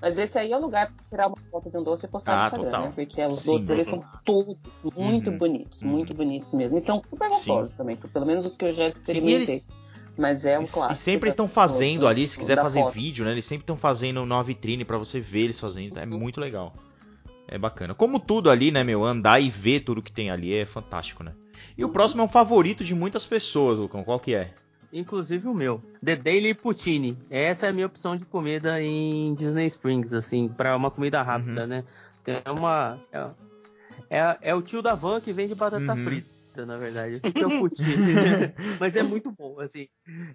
Mas esse aí é o lugar pra tirar uma foto de um doce e postar Ah, no Instagram, total. né? Porque os Sim. doces eles são todos muito Uhum. bonitos, Uhum. muito bonitos mesmo. E são super Sim. gostosos também, pelo menos os que eu já Sim, experimentei. eles, Mas é um e- clássico. e sempre estão fazendo do- ali, se quiser fazer foto. vídeo, né? Eles sempre estão fazendo numa vitrine pra você ver eles fazendo. É muito legal. É bacana. Como tudo ali, né, meu? Andar e ver tudo que tem ali é fantástico, né? E o próximo é um favorito de muitas pessoas, Lucão. Qual que é? Inclusive o meu. The Daily Poutine. Essa é a minha opção de comida em Disney Springs, assim, para uma comida rápida, Uhum. né? Tem uma. é- É, é o tio da van que vende batata Uhum. frita, na verdade. Que curti. Mas é muito bom, assim.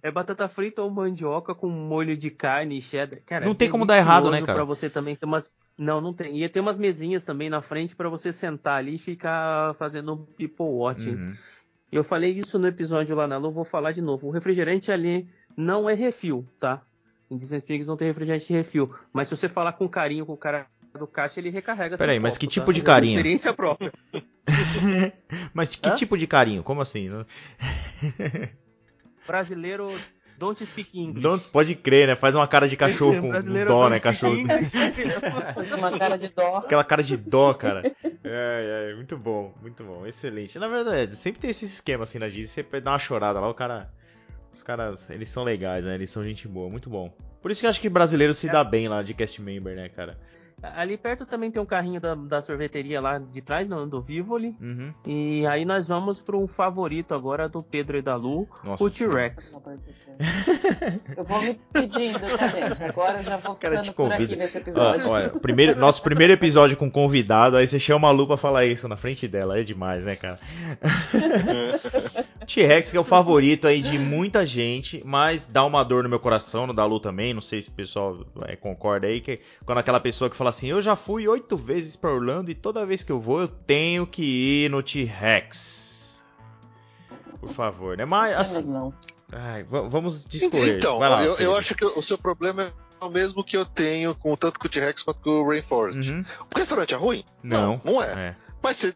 É batata frita ou mandioca com molho de carne e cheddar. Cara, Não é tem como dar errado, né, cara? Pra você também ter umas. Não, não tem. Ia ter umas mesinhas também na frente pra você sentar ali e ficar fazendo um people watching. Uhum. Eu falei isso no episódio lá na Lu, vou falar de novo. O refrigerante ali não é refil, tá? Em Disney Springs não tem refrigerante refil. Mas se você falar com carinho com o cara do caixa, ele recarrega Peraí, mas que tipo tá? de É carinho? Experiência própria. Mas que Hã? tipo de carinho? Como assim? Brasileiro don't speak English. Não pode crer, né? Faz uma cara de cachorro com dó, don't né? Cachorro. Uma cara de dó. Aquela cara de dó, cara. É, é, muito bom, muito bom, excelente. Na verdade, sempre tem esse esquema assim na Disney, você dá uma chorada lá, o cara. Os caras, eles são legais, né? Eles são gente boa, muito bom. Por isso que eu acho que brasileiro se dá bem lá de cast member, né, cara? Ali perto também tem um carrinho da, da sorveteria lá de trás, no, do Vivoli. Uhum. E aí nós vamos para um favorito agora do Pedro e da Lu, Nossa o T-Rex. Eu vou me despedindo, tá, gente? Agora eu já vou ficando por aqui nesse episódio. olha, primeiro, nosso primeiro episódio com convidado, aí você chama a Lu pra falar isso na frente dela, é demais, né, cara? T-Rex que é o favorito aí de muita gente, mas dá uma dor no meu coração, no da Lu também, não sei se o pessoal é, concorda aí, que quando aquela pessoa que fala assim, eu já fui oito vezes pra Orlando e toda vez que eu vou eu tenho que ir no T-Rex. Por favor, né? Mas, assim, não. ai, va- vamos discorrer. Então, lá, eu, eu acho que o seu problema é o mesmo que eu tenho com tanto com o T-Rex quanto com o Rainforest. Uhum. O restaurante é ruim? Não. Não, é. É, Mas você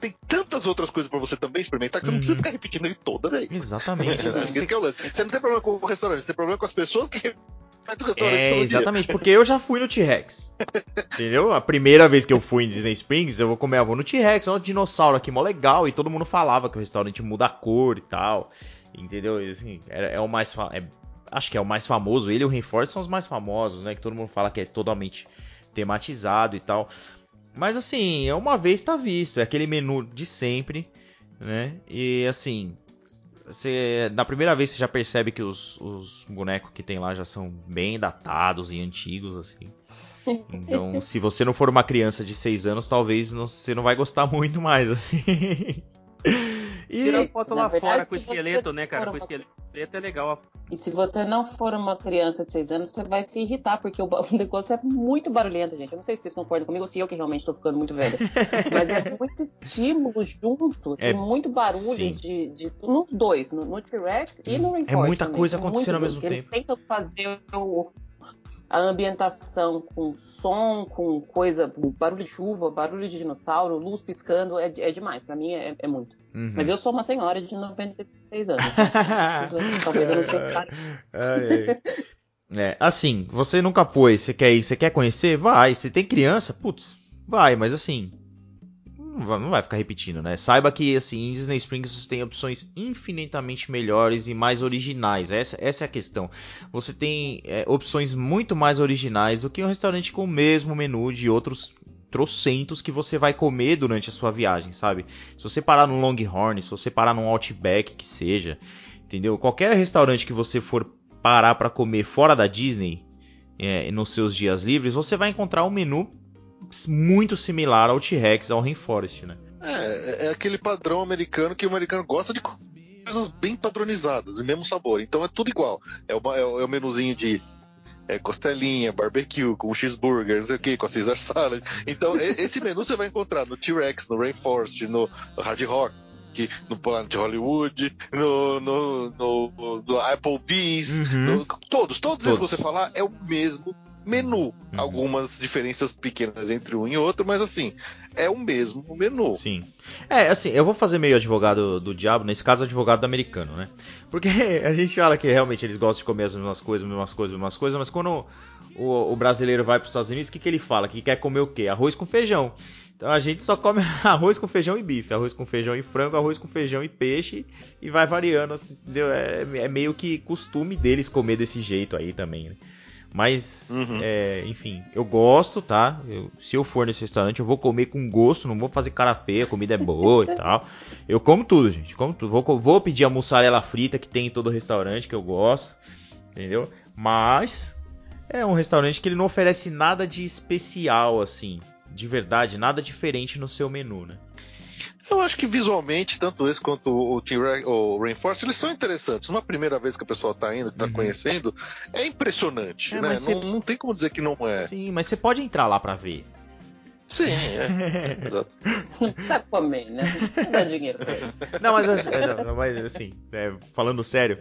tem tantas outras coisas pra você também experimentar que você Uhum. não precisa ficar repetindo ele toda vez. exatamente. Esse é o lance. Você não tem problema com o restaurante, você tem problema com as pessoas que É, todo dia. exatamente, porque eu já fui no T-Rex. Entendeu? A primeira vez que eu fui em Disney Springs, eu vou comer, eu vou no T-Rex, é um dinossauro aqui mó legal, e todo mundo falava que o restaurante muda a cor e tal. Entendeu? E, assim, é, é o mais é- acho que é o mais famoso, ele e o Reinforce são os mais famosos, né? Que todo mundo fala que é totalmente tematizado e tal. Mas assim, é uma vez tá visto, é aquele menu de sempre, né? E assim, você, na primeira vez você já percebe que os, os bonecos que tem lá já são bem datados e antigos, assim. Então, se você não for uma criança de 6 anos, talvez não- você não vai gostar muito mais, assim. Tira E foto Na lá verdade, fora com o esqueleto, né, cara? Com o esqueleto é legal. E se você não for uma criança de 6 anos, você vai se irritar, porque o, negócio é muito barulhento, gente. Eu não sei se vocês concordam comigo ou se eu que realmente tô ficando muito velha. Mas é muito estímulo junto, É, tem muito barulho sim. de, de- nos dois, no, no T-Rex e no Rainforest. É muita também. coisa É acontecendo ao muito mesmo tempo. Eles tentam fazer o- a ambientação com som, com coisa, barulho de chuva, barulho de dinossauro, luz piscando, é, é demais. Pra mim é, é muito. Uhum. Mas eu sou uma senhora de 96 anos. Talvez eu não seja. É, assim, você nunca foi, você quer ir, você quer conhecer? Vai. Você tem criança? Putz, vai, mas assim. Não vai, não vai ficar repetindo, né? Saiba que, assim, em Disney Springs você tem opções infinitamente melhores e mais originais. Essa, essa é a questão. Você tem é, opções muito mais originais do que um restaurante com o mesmo menu de outros trocentos que você vai comer durante a sua viagem, sabe? Se você parar num Longhorn, se você parar num Outback, que seja, entendeu? Qualquer restaurante que você for parar para comer fora da Disney, é, nos seus dias livres, você vai encontrar um menu muito similar ao T-Rex, ao Rainforest, né? É, é aquele padrão americano que o americano gosta de coisas bem padronizadas e mesmo sabor. Então é tudo igual. É o, é é o menuzinho de é, costelinha, barbecue, com cheeseburger, não sei o que, com a Caesar salad. Então esse menu você vai encontrar no T-Rex, no Rainforest, no Hard Rock. No Planet Hollywood, no, no, no, no Applebee's, Uhum. no- todos, todos esses que Todos. você falar é o mesmo menu. Algumas diferenças pequenas entre um e outro, mas assim, é o mesmo menu. Sim. É, assim, eu vou fazer meio advogado do diabo, nesse caso advogado americano, né? Porque a gente fala que realmente eles gostam de comer as mesmas coisas, mesmas coisas, mesmas coisas, mas quando o, o brasileiro vai para os Estados Unidos, o que, que ele fala? Que quer comer o quê? Arroz com feijão. Então a gente só come arroz com feijão e bife, arroz com feijão e frango, arroz com feijão e peixe e vai variando, assim? É, é meio que costume deles comer desse jeito aí também, né? Mas, Uhum. é, enfim, eu gosto, tá? Eu- se eu for nesse restaurante, eu vou comer com gosto, não vou fazer cara feia, a comida é boa e tal. Eu como tudo, gente, como tudo. Vou, vou pedir a mussarela frita que tem em todo restaurante, que eu gosto, entendeu? Mas é um restaurante que ele não oferece nada de especial, assim, de verdade nada diferente no seu menu, né? Eu acho que visualmente, tanto esse quanto o, T-Rex, o Rainforest, eles são interessantes. Uma primeira vez que a pessoa tá indo, tá uhum. conhecendo, é impressionante, é, né? Não, você... não, tem como dizer que não é. Sim, mas você pode entrar lá para ver. Sim, é. Sabe comer, né? Não dá dinheiro pra isso. Não, mas, assim, é, não, mas assim, é, falando sério,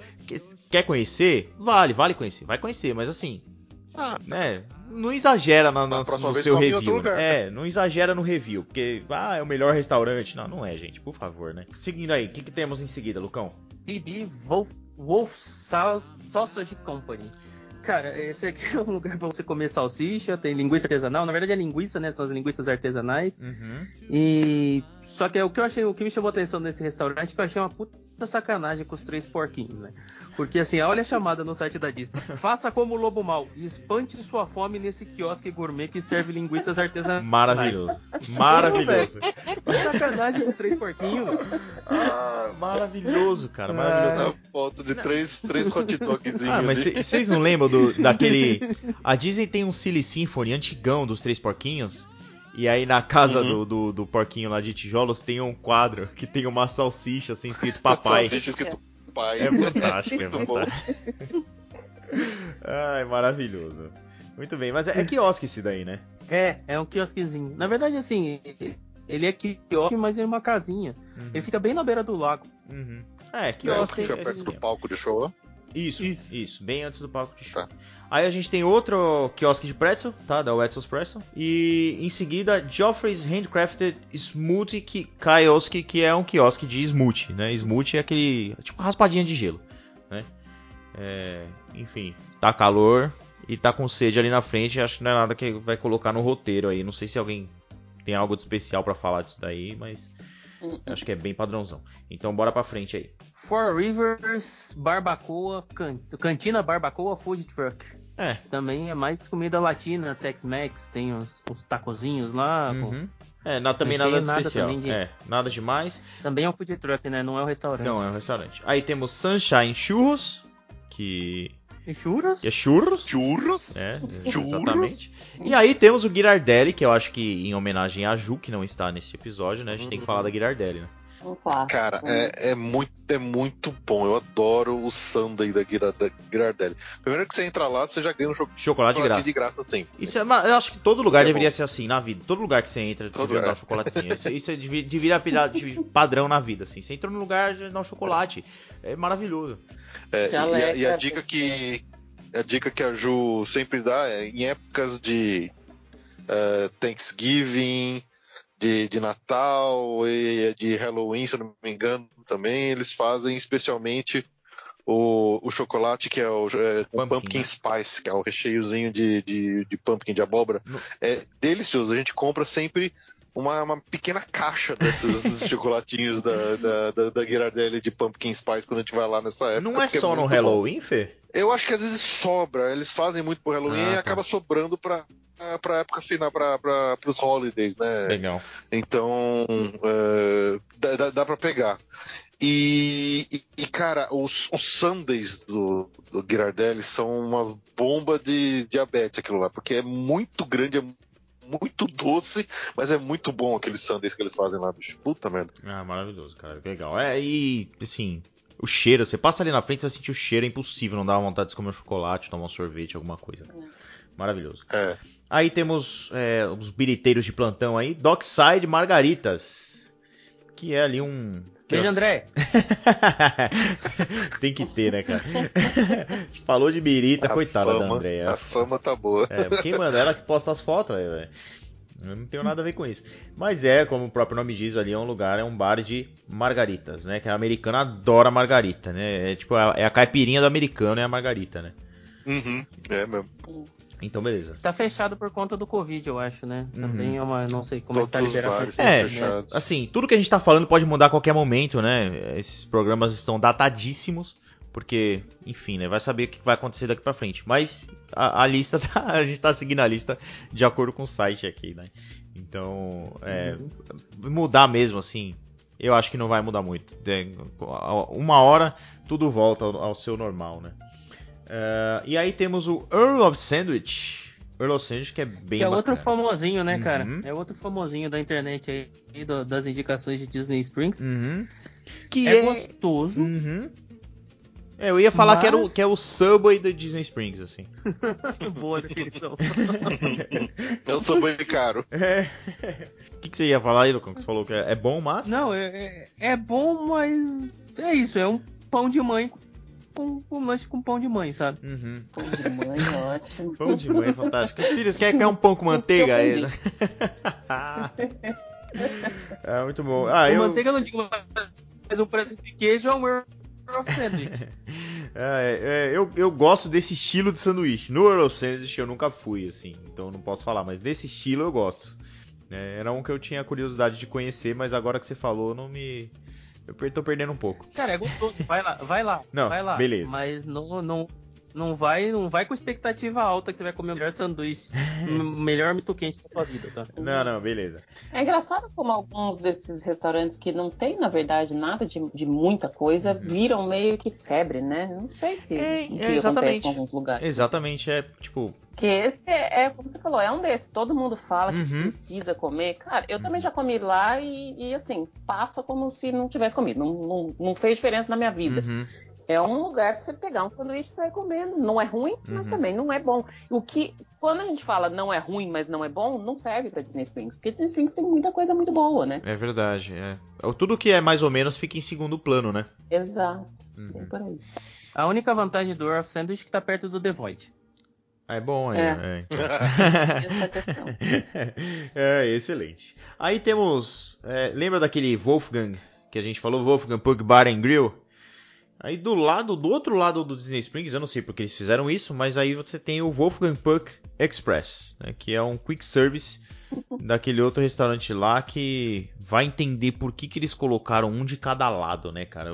quer conhecer? Vale, vale conhecer, vai conhecer, mas assim, ah, né? Não exagera no, no, no seu review. Né? É, não exagera no review, porque ah, é o melhor restaurante. Não, não é, gente, por favor, né? Seguindo aí, o que, que temos em seguida, Lucão? BB Wolf, Wolf Sausage Company. Cara, esse aqui é um lugar pra você comer salsicha, tem linguiça artesanal. Na verdade é linguiça, né? São as linguiças artesanais. Uhum. E. Só que é o que eu achei, o que me chamou a atenção nesse restaurante, é que eu achei uma puta sacanagem com os três porquinhos, né? Porque assim, olha a chamada no site da Disney. Faça como o lobo mal, espante sua fome nesse quiosque gourmet que serve linguiças artesanais. Maravilhoso. Maravilhoso. sacanagem com os três porquinhos. Ah, maravilhoso, cara. Maravilhoso. É, foto de três, três hot dogzinhos. Ah, mas vocês não lembram do, daquele. A Disney tem um Silly Symphony antigão dos três porquinhos. E aí na casa uhum. do, do, do, porquinho lá de tijolos tem um quadro que tem uma salsicha assim escrito papai. salsicha escrito pai. É fantástico, é fantástico. Ai, maravilhoso. Muito bem, mas é, é quiosque esse daí, né? É, é um quiosquezinho. Na verdade, assim, ele é quiosque, mas é uma casinha. Uhum. Ele fica bem na beira do lago. Uhum. É, quiosque. Fica perto do palco de show. Isso, isso, isso, bem antes do palco de show. Tá. Aí a gente tem outro quiosque de pretzel, tá? Da Wetzel's Pretzel. E em seguida, Joffrey's Handcrafted Smoothie Kiosk, que é um quiosque de smoothie, né? Smoothie é aquele, tipo raspadinha de gelo, né? É, enfim, tá calor e tá com sede ali na frente, acho que não é nada que vai colocar no roteiro aí. Não sei se alguém tem algo de especial para falar disso daí, mas acho que é bem padrãozão. Então bora pra frente aí. Four Rivers Barbacoa, Cantina Barbacoa Food Truck. É. Também é mais comida latina, Tex-Mex, tem os, os tacozinhos lá. Uhum. É, não, também nada, nada especial. De... É, nada demais. Também é um food truck, né? Não é um restaurante. Não, é um restaurante. Aí temos Sunshine Churros, que... E churros? É churros. Churros. É, churros. exatamente. E aí temos o Girardelli, que eu acho que em homenagem a Ju, que não está nesse episódio, né? A gente uhum. tem que falar da Girardelli, né? Um Cara, é, é, muito, é muito bom. Eu adoro o Sunday da Girardelli. Primeiro que você entra lá, você já ganha um chocolate, chocolate de graça. De graça sim. Isso é, eu acho que todo lugar é deveria bom. ser assim na vida. Todo lugar que você entra, todo deveria dar um chocolatezinho. isso, isso é deveria virar padrão na vida. Assim. Você entra no lugar, já dá um chocolate. É maravilhoso. É, e, a, e a dica que a dica que a Ju sempre dá é em épocas de uh, Thanksgiving, de, de Natal e de Halloween, se eu não me engano, também eles fazem especialmente o, o chocolate que é o é, pumpkin, pumpkin né? spice, que é o recheiozinho de, de, de pumpkin de abóbora. No... É delicioso. A gente compra sempre uma, uma pequena caixa desses chocolatinhos da, da, da, da Ghirardelli de pumpkin spice quando a gente vai lá nessa época. Não é só é no Halloween, Fê? Eu acho que às vezes sobra. Eles fazem muito pro Halloween ah, e tá. acaba sobrando pra, pra época final, pra, pra, pros holidays, né? Legal. Então, uh, dá, dá, dá pra pegar. E, e, e, cara, os, os Sundays do, do Girardelli são umas bombas de diabetes aquilo lá, porque é muito grande, é muito doce, mas é muito bom aqueles Sundays que eles fazem lá, bicho. Puta merda. Ah, maravilhoso, cara. Legal. É, e assim, o cheiro, você passa ali na frente, você vai sentir o cheiro, é impossível, não dá vontade de comer um chocolate, tomar um sorvete, alguma coisa. Maravilhoso. É. Aí temos é, os biriteiros de plantão aí, Dockside Margaritas. Que é ali um. Beijo, André! Tem que ter, né, cara? Falou de birita, a coitada fama, da Andréia. A fama tá boa. É, quem manda? Ela que posta as fotos, velho. Eu não tenho nada a ver com isso. Mas é, como o próprio nome diz, ali é um lugar, é um bar de margaritas, né? Que a americana adora margarita, né? É tipo, é a caipirinha do americano, é a margarita, né? Uhum, é mesmo. Então, beleza. Tá fechado por conta do Covid, eu acho, né? Uhum. Também é uma. Não sei como Todos é que tá liberado. É, né? assim, tudo que a gente tá falando pode mudar a qualquer momento, né? Esses programas estão datadíssimos. Porque, enfim, né? Vai saber o que vai acontecer daqui pra frente. Mas a, a lista tá. A gente tá seguindo a lista de acordo com o site aqui, né? Então, é, uhum. mudar mesmo, assim, eu acho que não vai mudar muito. Uma hora tudo volta ao, ao seu normal, né? Uh, e aí temos o Earl of Sandwich, Earl Sandwich que é bem Que é bacana. outro famosinho, né, cara? Uhum. É outro famosinho da internet aí, do- das indicações de Disney Springs. Uhum. Que é, é... gostoso. Uhum. É, eu ia falar que, era o, Mas- que é o Subway do Disney Springs, assim. Boa definição. Eu sou bem caro. É. O que, que você ia falar aí, Lucão? Que você falou que é, é bom, mas... Não, é, é- é bom, mas é isso, é um pão de mãe com um lanche com pão de mãe, sabe? Uhum. Pão de mãe, ótimo. Pão de mãe, fantástico. Filhos, quer, quer um pão com manteiga? aí? é muito bom. Ah, Com eu... manteiga eu não digo, mas um presente de queijo é um Earl Sandwich. É, é, eu, eu gosto desse estilo de sanduíche. No Earl Sandwich eu nunca fui, assim, então não posso falar, mas desse estilo eu gosto. É, era um que eu tinha curiosidade de conhecer, mas agora que você falou, não me. Eu tô perdendo um pouco. Cara, é gostoso, vai lá, vai lá. Não, vai lá. beleza. Mas não, não, não, vai, não vai com expectativa alta que você vai comer o melhor sanduíche, o melhor misto quente da sua vida, tá? Não, não, beleza. É engraçado como alguns desses restaurantes que não tem, na verdade, nada de, de muita coisa, viram meio que febre, né? Não sei se Uhum. É, o que é, exatamente. acontece com alguns lugares. Exatamente, é tipo. Porque esse é, é, como você falou, é um desses. Todo mundo fala Uhum. que precisa comer. Cara, eu também já comi lá e, e, assim, passa como se não tivesse comido. Não, não, não fez diferença na minha vida. uhum, É um lugar pra você pegar um sanduíche e sair comendo. Não é ruim, mas Uhum. também não é bom. O que, quando a gente fala não é ruim, mas não é bom, não serve pra Disney Springs. Porque Disney Springs tem muita coisa muito boa, né? É verdade, é. Tudo que é mais ou menos fica em segundo plano, né? Exato. Uhum. Por aí. A única vantagem do Earl Sandwich é que tá perto do The Void. Ah, É bom, é. É. é, então. É é, excelente. Aí temos. é, lembra daquele Wolfgang que a gente falou? Wolfgang Pug Bar and Grill? Aí do lado, do outro lado do Disney Springs, eu não sei porque eles fizeram isso, mas aí você tem o Wolfgang Puck Express, né, que é um quick service daquele outro restaurante lá que vai entender por que, que eles colocaram um de cada lado, né, cara?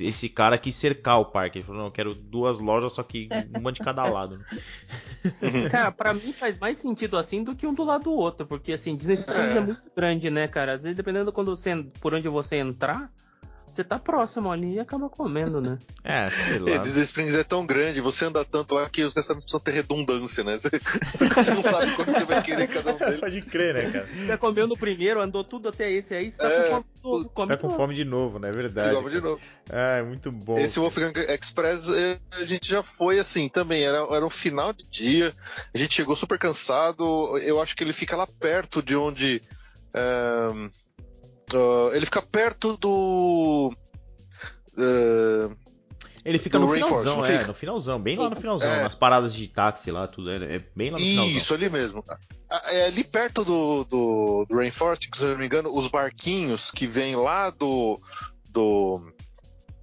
Esse cara quis cercar o parque, ele falou, não, eu quero duas lojas, só que uma de cada lado. Cara, pra mim faz mais sentido assim do que um do lado do outro, porque assim, Disney Springs é, É. muito grande, né, cara? Às vezes, dependendo quando você, por onde você entrar, você tá próximo ali e acaba comendo, né? É, sei É, lá. Disney Springs é tão grande, você anda tanto lá que os restaurantes precisam ter redundância, né? Você, você não sabe quando você vai querer cada um deles. Pode crer, né, cara? Você comeu no primeiro, andou tudo até esse aí, você tá É, com fome de novo, come Tá com novo. fome de novo, né? É verdade. De novo. Ah, é muito bom. Esse Wolfgang Express eh, a gente já foi assim também, era, era um final de dia, a gente chegou super cansado, eu acho que ele fica lá perto de onde. ehm, ah, ele fica perto do. eh, Ele fica do no Rainforest, finalzão, é, fica? no finalzão, bem lá no finalzão, É. nas paradas de táxi lá, tudo, é, é bem lá no finalzão. Isso, ali mesmo. Ah, É ali perto do, do, do Rainforest, se eu não me engano, os barquinhos que vêm lá do. do,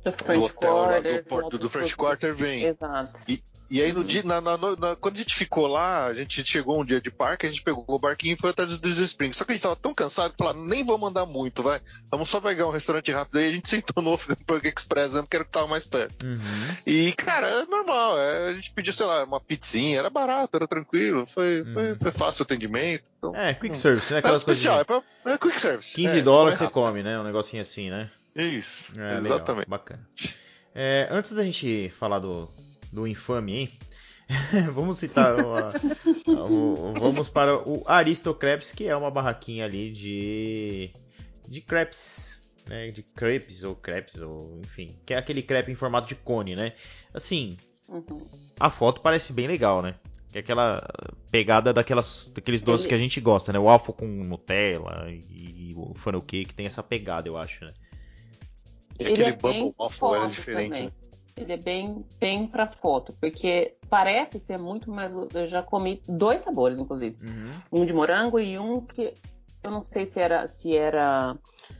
Do do French hotel, lá, do, porto- do French Quarter vem. Exato. E aí no dia, na- na- na- quando a gente ficou lá, a gente chegou um dia de parque, a gente pegou o barquinho e foi até Disney Springs. Só que a gente tava tão cansado que falou, nem vamos andar muito, vai. Vamos só pegar um restaurante rápido. Aí a gente sentou no Burger Express mesmo, que era o que tava mais perto. Uhum. E, cara, é normal. é, a gente pediu, sei lá, uma pizzinha, era barato, era tranquilo, foi, foi, Uhum. foi fácil o atendimento. Então, É, quick service, né? é Aquelas coisas. especial, de é, pra, é quick service. 15 é, dólares você come né? Um negocinho assim, né? Isso, É, legal, exatamente. bacana. É, antes da gente falar do, do infame, hein? vamos citar uma- o- vamos para o Aristocrepes, que é uma barraquinha ali de de crepes, né? De crepes ou crepes ou enfim, que é aquele crepe em formato de cone, né? Assim, Uhum. a foto parece bem legal, né? Que é aquela pegada daquelas, daqueles doces Ele- que a gente gosta, né? O waffle com Nutella e o funnel cake tem essa pegada, eu acho, né? E Ele aquele é bem Bubble Waffle era foto diferente. também. Ele é bem, bem pra foto, porque parece ser muito mais. Eu já comi dois sabores, inclusive. Um de morango e um que eu não sei se era se era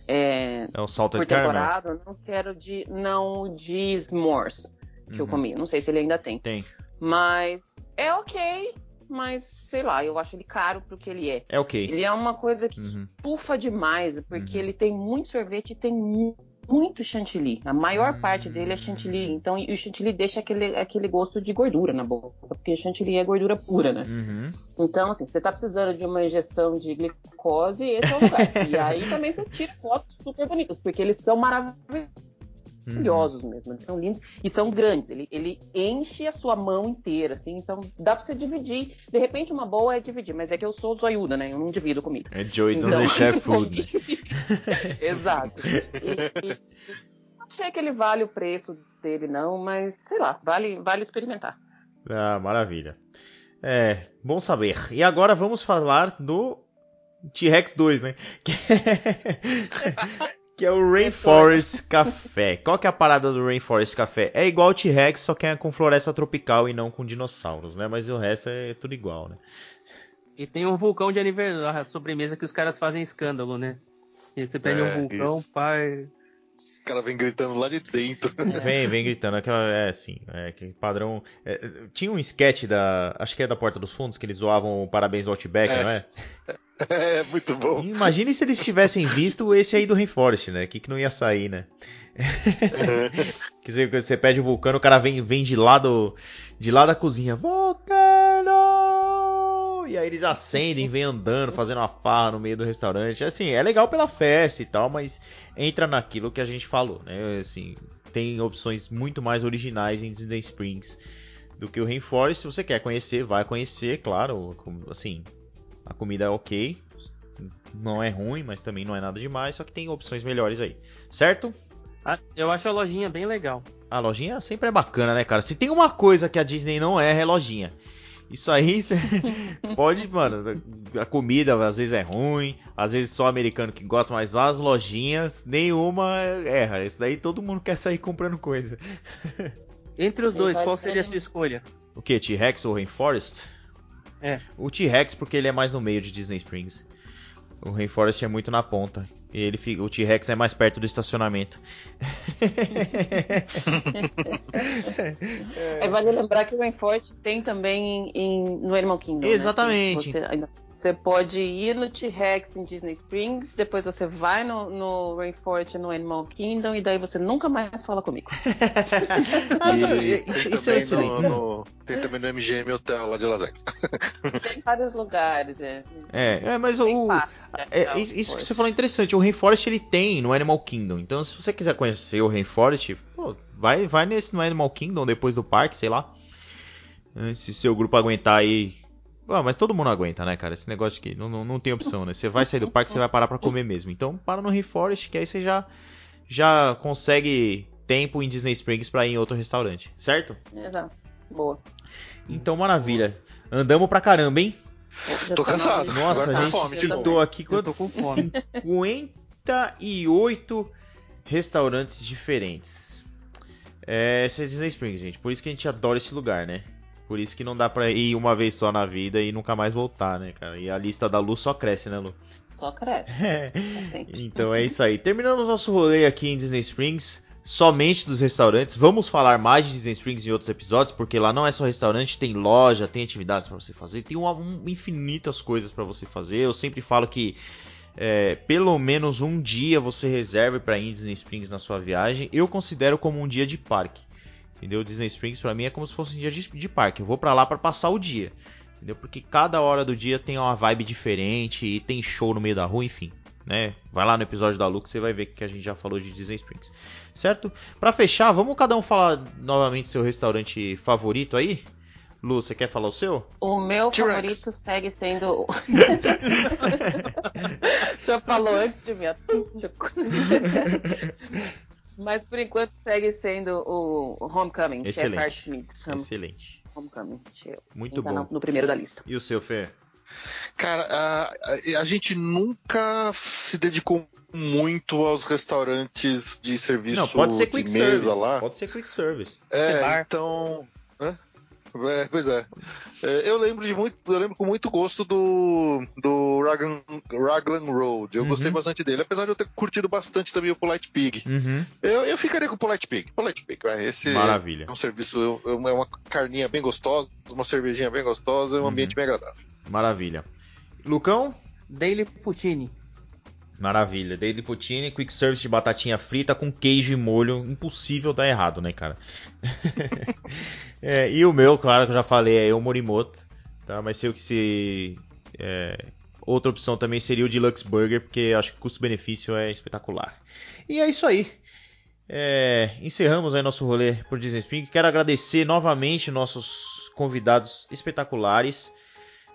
é, É o salted por temporada, eu não quero de não o de s'mores que eu Uhum. comi. Não sei se ele ainda tem, Tem. mas é ok. Mas sei lá, eu acho ele caro pro que ele é. É ok. Ele é uma coisa que Uhum. estufa demais, porque Uhum. ele tem muito sorvete e tem mu- muito chantilly. A maior Hum. parte dele é chantilly. Então, e o chantilly deixa aquele, aquele gosto de gordura na boca, porque chantilly é gordura pura, né? Uhum. Então, assim, você tá precisando de uma injeção de glicose, esse é o lugar. e aí também você tira fotos super bonitas, porque eles são maravilhosos. Maravilhosos mesmo. Eles são lindos e são grandes. Ele, ele enche a sua mão inteira, assim. Então dá pra você dividir. De repente, uma boa é dividir, mas é que eu sou zoiuda, né? Eu não divido comida. É Joey então, the Chef Food. Exato. E, e, achei que ele vale o preço dele, não, mas sei lá, vale, vale experimentar. Ah, maravilha. É, bom saber. E agora vamos falar do T-Rex 2, né? Que é o Rainforest Café. Qual que é a parada do Rainforest Café? É igual o T-Rex, só que é com floresta tropical e não com dinossauros, né? Mas o resto é tudo igual, né? E tem um vulcão de aniversário, a sobremesa que os caras fazem escândalo, né? E você pede é, um vulcão, isso. pai. Os caras vêm gritando lá de dentro. Vem, vem gritando. Aquela, é assim, é aquele padrão. É, tinha um sketch da. Acho que é da Porta dos Fundos, que eles zoavam o Parabéns do Outback, é. não é? É, muito bom. Imagine se eles tivessem visto esse aí do Rainforest, né? Que que não ia sair, né? Quer dizer, você pede o vulcano, o cara vem, vem de lá do, de lá da cozinha. Vulcano! E aí eles acendem, vem andando, fazendo uma farra no meio do restaurante. Assim, é legal pela festa e tal, mas entra naquilo que a gente falou, né? Assim, tem opções muito mais originais em Disney Springs do que o Rainforest. Se você quer conhecer, vai conhecer, claro. Assim, a comida é ok. Não é ruim, mas também não é nada demais. Só que tem opções melhores aí. Certo? Ah, eu acho a lojinha bem legal. A lojinha sempre é bacana, né, cara? Se tem uma coisa que a Disney não é, é lojinha. Isso aí você pode, mano. A comida às vezes é ruim, às vezes só americano que gosta, mas as lojinhas, nenhuma erra. Isso daí todo mundo quer sair comprando coisa. Entre os dois, qual seria a sua escolha? O que? T-Rex ou Rainforest? É. O T-Rex, porque ele é mais no meio de Disney Springs. O Rainforest é muito na ponta. E ele fica, o T-Rex é mais perto do estacionamento. é, vale lembrar que o Rainforest tem também em, em, no Animal Kingdom. Né? Exatamente. Né? Você, você, pode ir no T-Rex em Disney Springs, depois você vai no, no Rainforest no Animal Kingdom e daí você nunca mais fala comigo. e, isso, isso é excelente. No, no, tem também no MGM Hotel lá de Las Vegas. tem vários lugares, é. É, é mas o. é, isso que você falou é interessante. O Rainforest ele tem no Animal Kingdom. Então, se você quiser conhecer o Rainforest, pô, vai, vai nesse no Animal Kingdom depois do parque, sei lá. Se seu grupo aguentar aí. Ah, mas todo mundo aguenta, né, cara? Esse negócio que não, não, não tem opção, né? Você vai sair do parque, você vai parar para comer mesmo. Então, para no Rainforest, que aí você já, já consegue tempo em Disney Springs para ir em outro restaurante, certo? Exato. Boa. Então, maravilha. Andamos pra caramba, hein? Tô cansado. Nossa, a gente citou aqui quanto? 58 restaurantes diferentes. É, esse é Disney Springs, gente. Por isso que a gente adora esse lugar, né? Por isso que não dá pra ir uma vez só na vida e nunca mais voltar, né, cara? E a lista da Lu só cresce, né, Lu? Só cresce. É. Então é isso aí. Terminamos nosso rolê aqui em Disney Springs somente dos restaurantes. Vamos falar mais de Disney Springs em outros episódios, porque lá não é só restaurante, tem loja, tem atividades para você fazer, tem um, um, infinitas coisas para você fazer. Eu sempre falo que é, pelo menos um dia você reserve para ir em Disney Springs na sua viagem. Eu considero como um dia de parque. Entendeu? Disney Springs para mim é como se fosse um dia de, de parque. Eu vou para lá para passar o dia. Entendeu? Porque cada hora do dia tem uma vibe diferente e tem show no meio da rua, enfim né? Vai lá no episódio da Lu que você vai ver que a gente já falou de Disney Springs, certo? Para fechar, vamos cada um falar novamente seu restaurante favorito aí? Lu, você quer falar o seu? O meu favorito segue sendo. Já falou antes de mim. Mas por enquanto segue sendo o Homecoming, Excelente. que é Meat. Excelente. Homecoming. Muito bom. No primeiro da lista. E o seu, Fer? Cara, a, a, gente nunca se dedicou muito aos restaurantes de serviço Não, pode ser quick service. lá. Pode ser quick service. É, então. É, pois é. é. Eu lembro de muito, eu lembro com muito gosto do do Raglan, Raglan Road. Eu uhum. gostei bastante dele, apesar de eu ter curtido bastante também o Polite Pig. Uhum. Eu, eu ficaria com o Polite Pig. Polite Pig, vai. Esse Maravilha. é um serviço, é uma carninha bem gostosa, uma cervejinha bem gostosa e um uhum. ambiente bem agradável. Maravilha. Lucão? Daily Poutine. Maravilha. Daily Poutine, quick service de batatinha frita com queijo e molho. Impossível dar errado, né, cara? é, e o meu, claro que eu já falei, é o Morimoto. Tá? Mas sei o que se. É, outra opção também seria o Deluxe Burger, porque acho que o custo-benefício é espetacular. E é isso aí. é, encerramos aí nosso rolê por Disney Spring. Quero agradecer novamente nossos convidados espetaculares.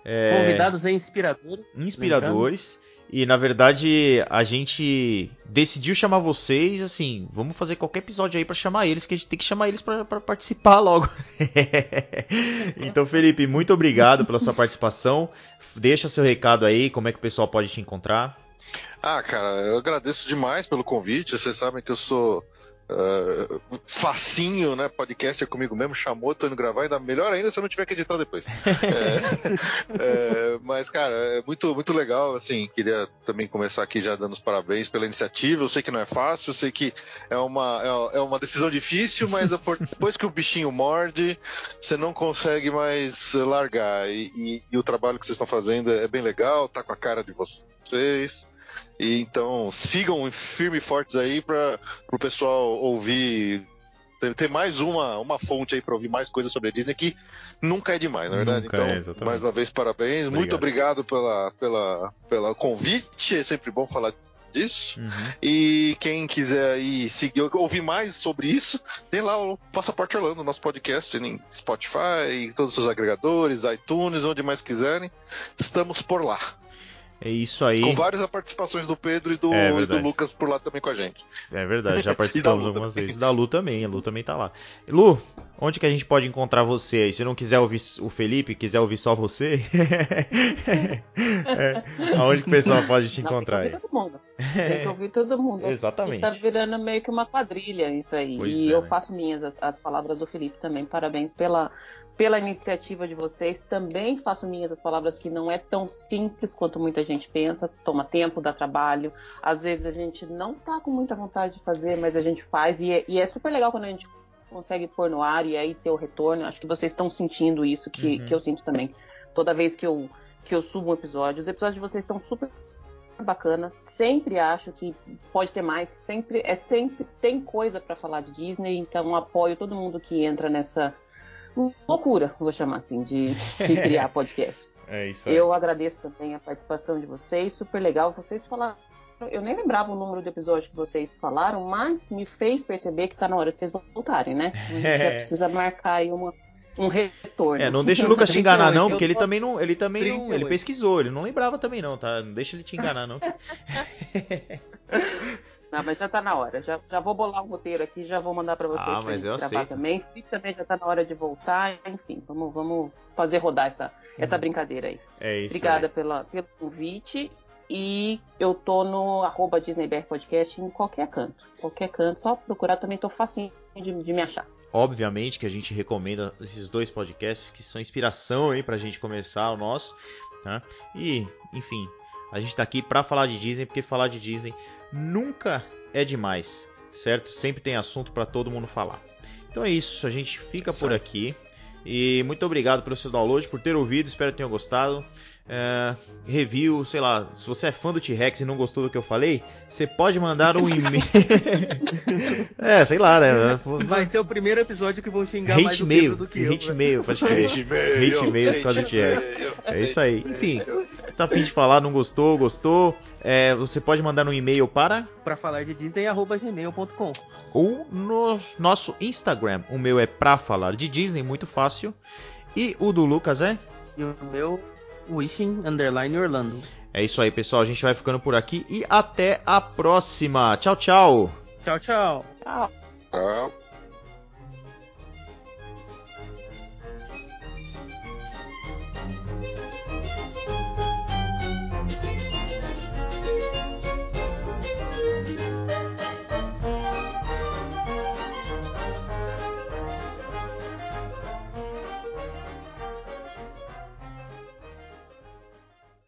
É, convidados e inspiradores. Inspiradores. E na verdade a gente decidiu chamar vocês, assim, vamos fazer qualquer episódio aí para chamar eles, que a gente tem que chamar eles para participar logo. então, Felipe, muito obrigado pela sua participação. Deixa seu recado aí, como é que o pessoal pode te encontrar. Ah, cara, eu agradeço demais pelo convite. Vocês sabem que eu sou Uh, facinho, né? Podcast é comigo mesmo, chamou, tô indo gravar, ainda melhor ainda se eu não tiver que editar depois. é, é, mas, cara, é muito, muito legal, assim, queria também começar aqui já dando os parabéns pela iniciativa, eu sei que não é fácil, eu sei que é uma, é, é uma decisão difícil, mas depois que o bichinho morde, você não consegue mais largar, e, e, e o trabalho que vocês estão fazendo é bem legal, tá com a cara de vocês, e então sigam firme e fortes aí para o pessoal ouvir ter mais uma, uma fonte aí para ouvir mais coisas sobre a Disney que nunca é demais, na verdade. Nunca então, é, mais uma vez, parabéns. Obrigado. Muito obrigado pela, pela, pela convite. É sempre bom falar disso. Uhum. E quem quiser aí seguir, ouvir mais sobre isso, tem lá o Passaporte Orlando, nosso podcast em Spotify, todos os agregadores, iTunes, onde mais quiserem. Estamos por lá. É isso aí. Com várias participações do Pedro e do, é e do, Lucas por lá também com a gente. É verdade, já participamos algumas também. vezes. Da Lu também, a Lu também tá lá. Lu, onde que a gente pode encontrar você aí? Se não quiser ouvir o Felipe, quiser ouvir só você, é, aonde que o pessoal pode te encontrar aí? Todo mundo. Tem que ouvir todo mundo. Exatamente. tá virando meio que uma quadrilha isso aí. Pois e é, eu né? faço minhas as, as palavras do Felipe também. Parabéns pela pela iniciativa de vocês. Também faço minhas as palavras que não é tão simples quanto muita gente pensa. Toma tempo, dá trabalho. Às vezes a gente não tá com muita vontade de fazer, mas a gente faz. E é, e é super legal quando a gente consegue pôr no ar e aí ter o retorno. Acho que vocês estão sentindo isso, que, uhum. que eu sinto também. Toda vez que eu, que eu subo um episódio, os episódios de vocês estão super bacana. Sempre acho que pode ter mais. Sempre é sempre tem coisa para falar de Disney. Então apoio todo mundo que entra nessa loucura, vou chamar assim, de, de criar podcast. É isso aí. Eu agradeço também a participação de vocês, super legal. Vocês falaram. Eu nem lembrava o número de episódio que vocês falaram, mas me fez perceber que está na hora de vocês voltarem, né? A gente já precisa marcar aí uma, um retorno. É, não deixa o Lucas te enganar não, porque ele também não, ele também não, ele pesquisou, ele não lembrava também não, tá? Não deixa ele te enganar não. Não, mas já tá na hora. Já, já vou bolar um roteiro aqui, já vou mandar para vocês ah, mas eu gravar aceito. também. Também já tá na hora de voltar. Enfim, vamos, vamos fazer rodar essa, essa uhum. brincadeira aí. É isso. Obrigada pela, pelo convite. E eu tô no arroba Podcast em qualquer canto. Qualquer canto, só procurar também tô facinho de, de me achar. Obviamente que a gente recomenda esses dois podcasts que são inspiração aí pra gente começar o nosso, tá? E, enfim, a gente tá aqui pra falar de Disney, porque falar de Disney nunca é demais, certo? Sempre tem assunto para todo mundo falar. Então é isso, a gente fica por aqui. E muito obrigado pelo seu download, por ter ouvido, espero que tenham gostado. É, review, sei lá, se você é fã do T-Rex e não gostou do que eu falei, você pode mandar um e-mail. é, sei lá, né? Vai ser o primeiro episódio que vão xingar hate mais mail, do que eu. Hate mail, pode crer. Hate mail, hate mail por causa do T-Rex. É isso aí. Enfim, tá afim de falar, não gostou, gostou, é, você pode mandar um e-mail para para falar de disney@gmail.com ou no nosso Instagram. O meu é pra falar de Disney, muito fácil. E o do Lucas é? E o meu Wishing Underline Orlando. É isso aí, pessoal. A gente vai ficando por aqui e até a próxima. Tchau, tchau. Tchau, tchau. Tchau. Tchau.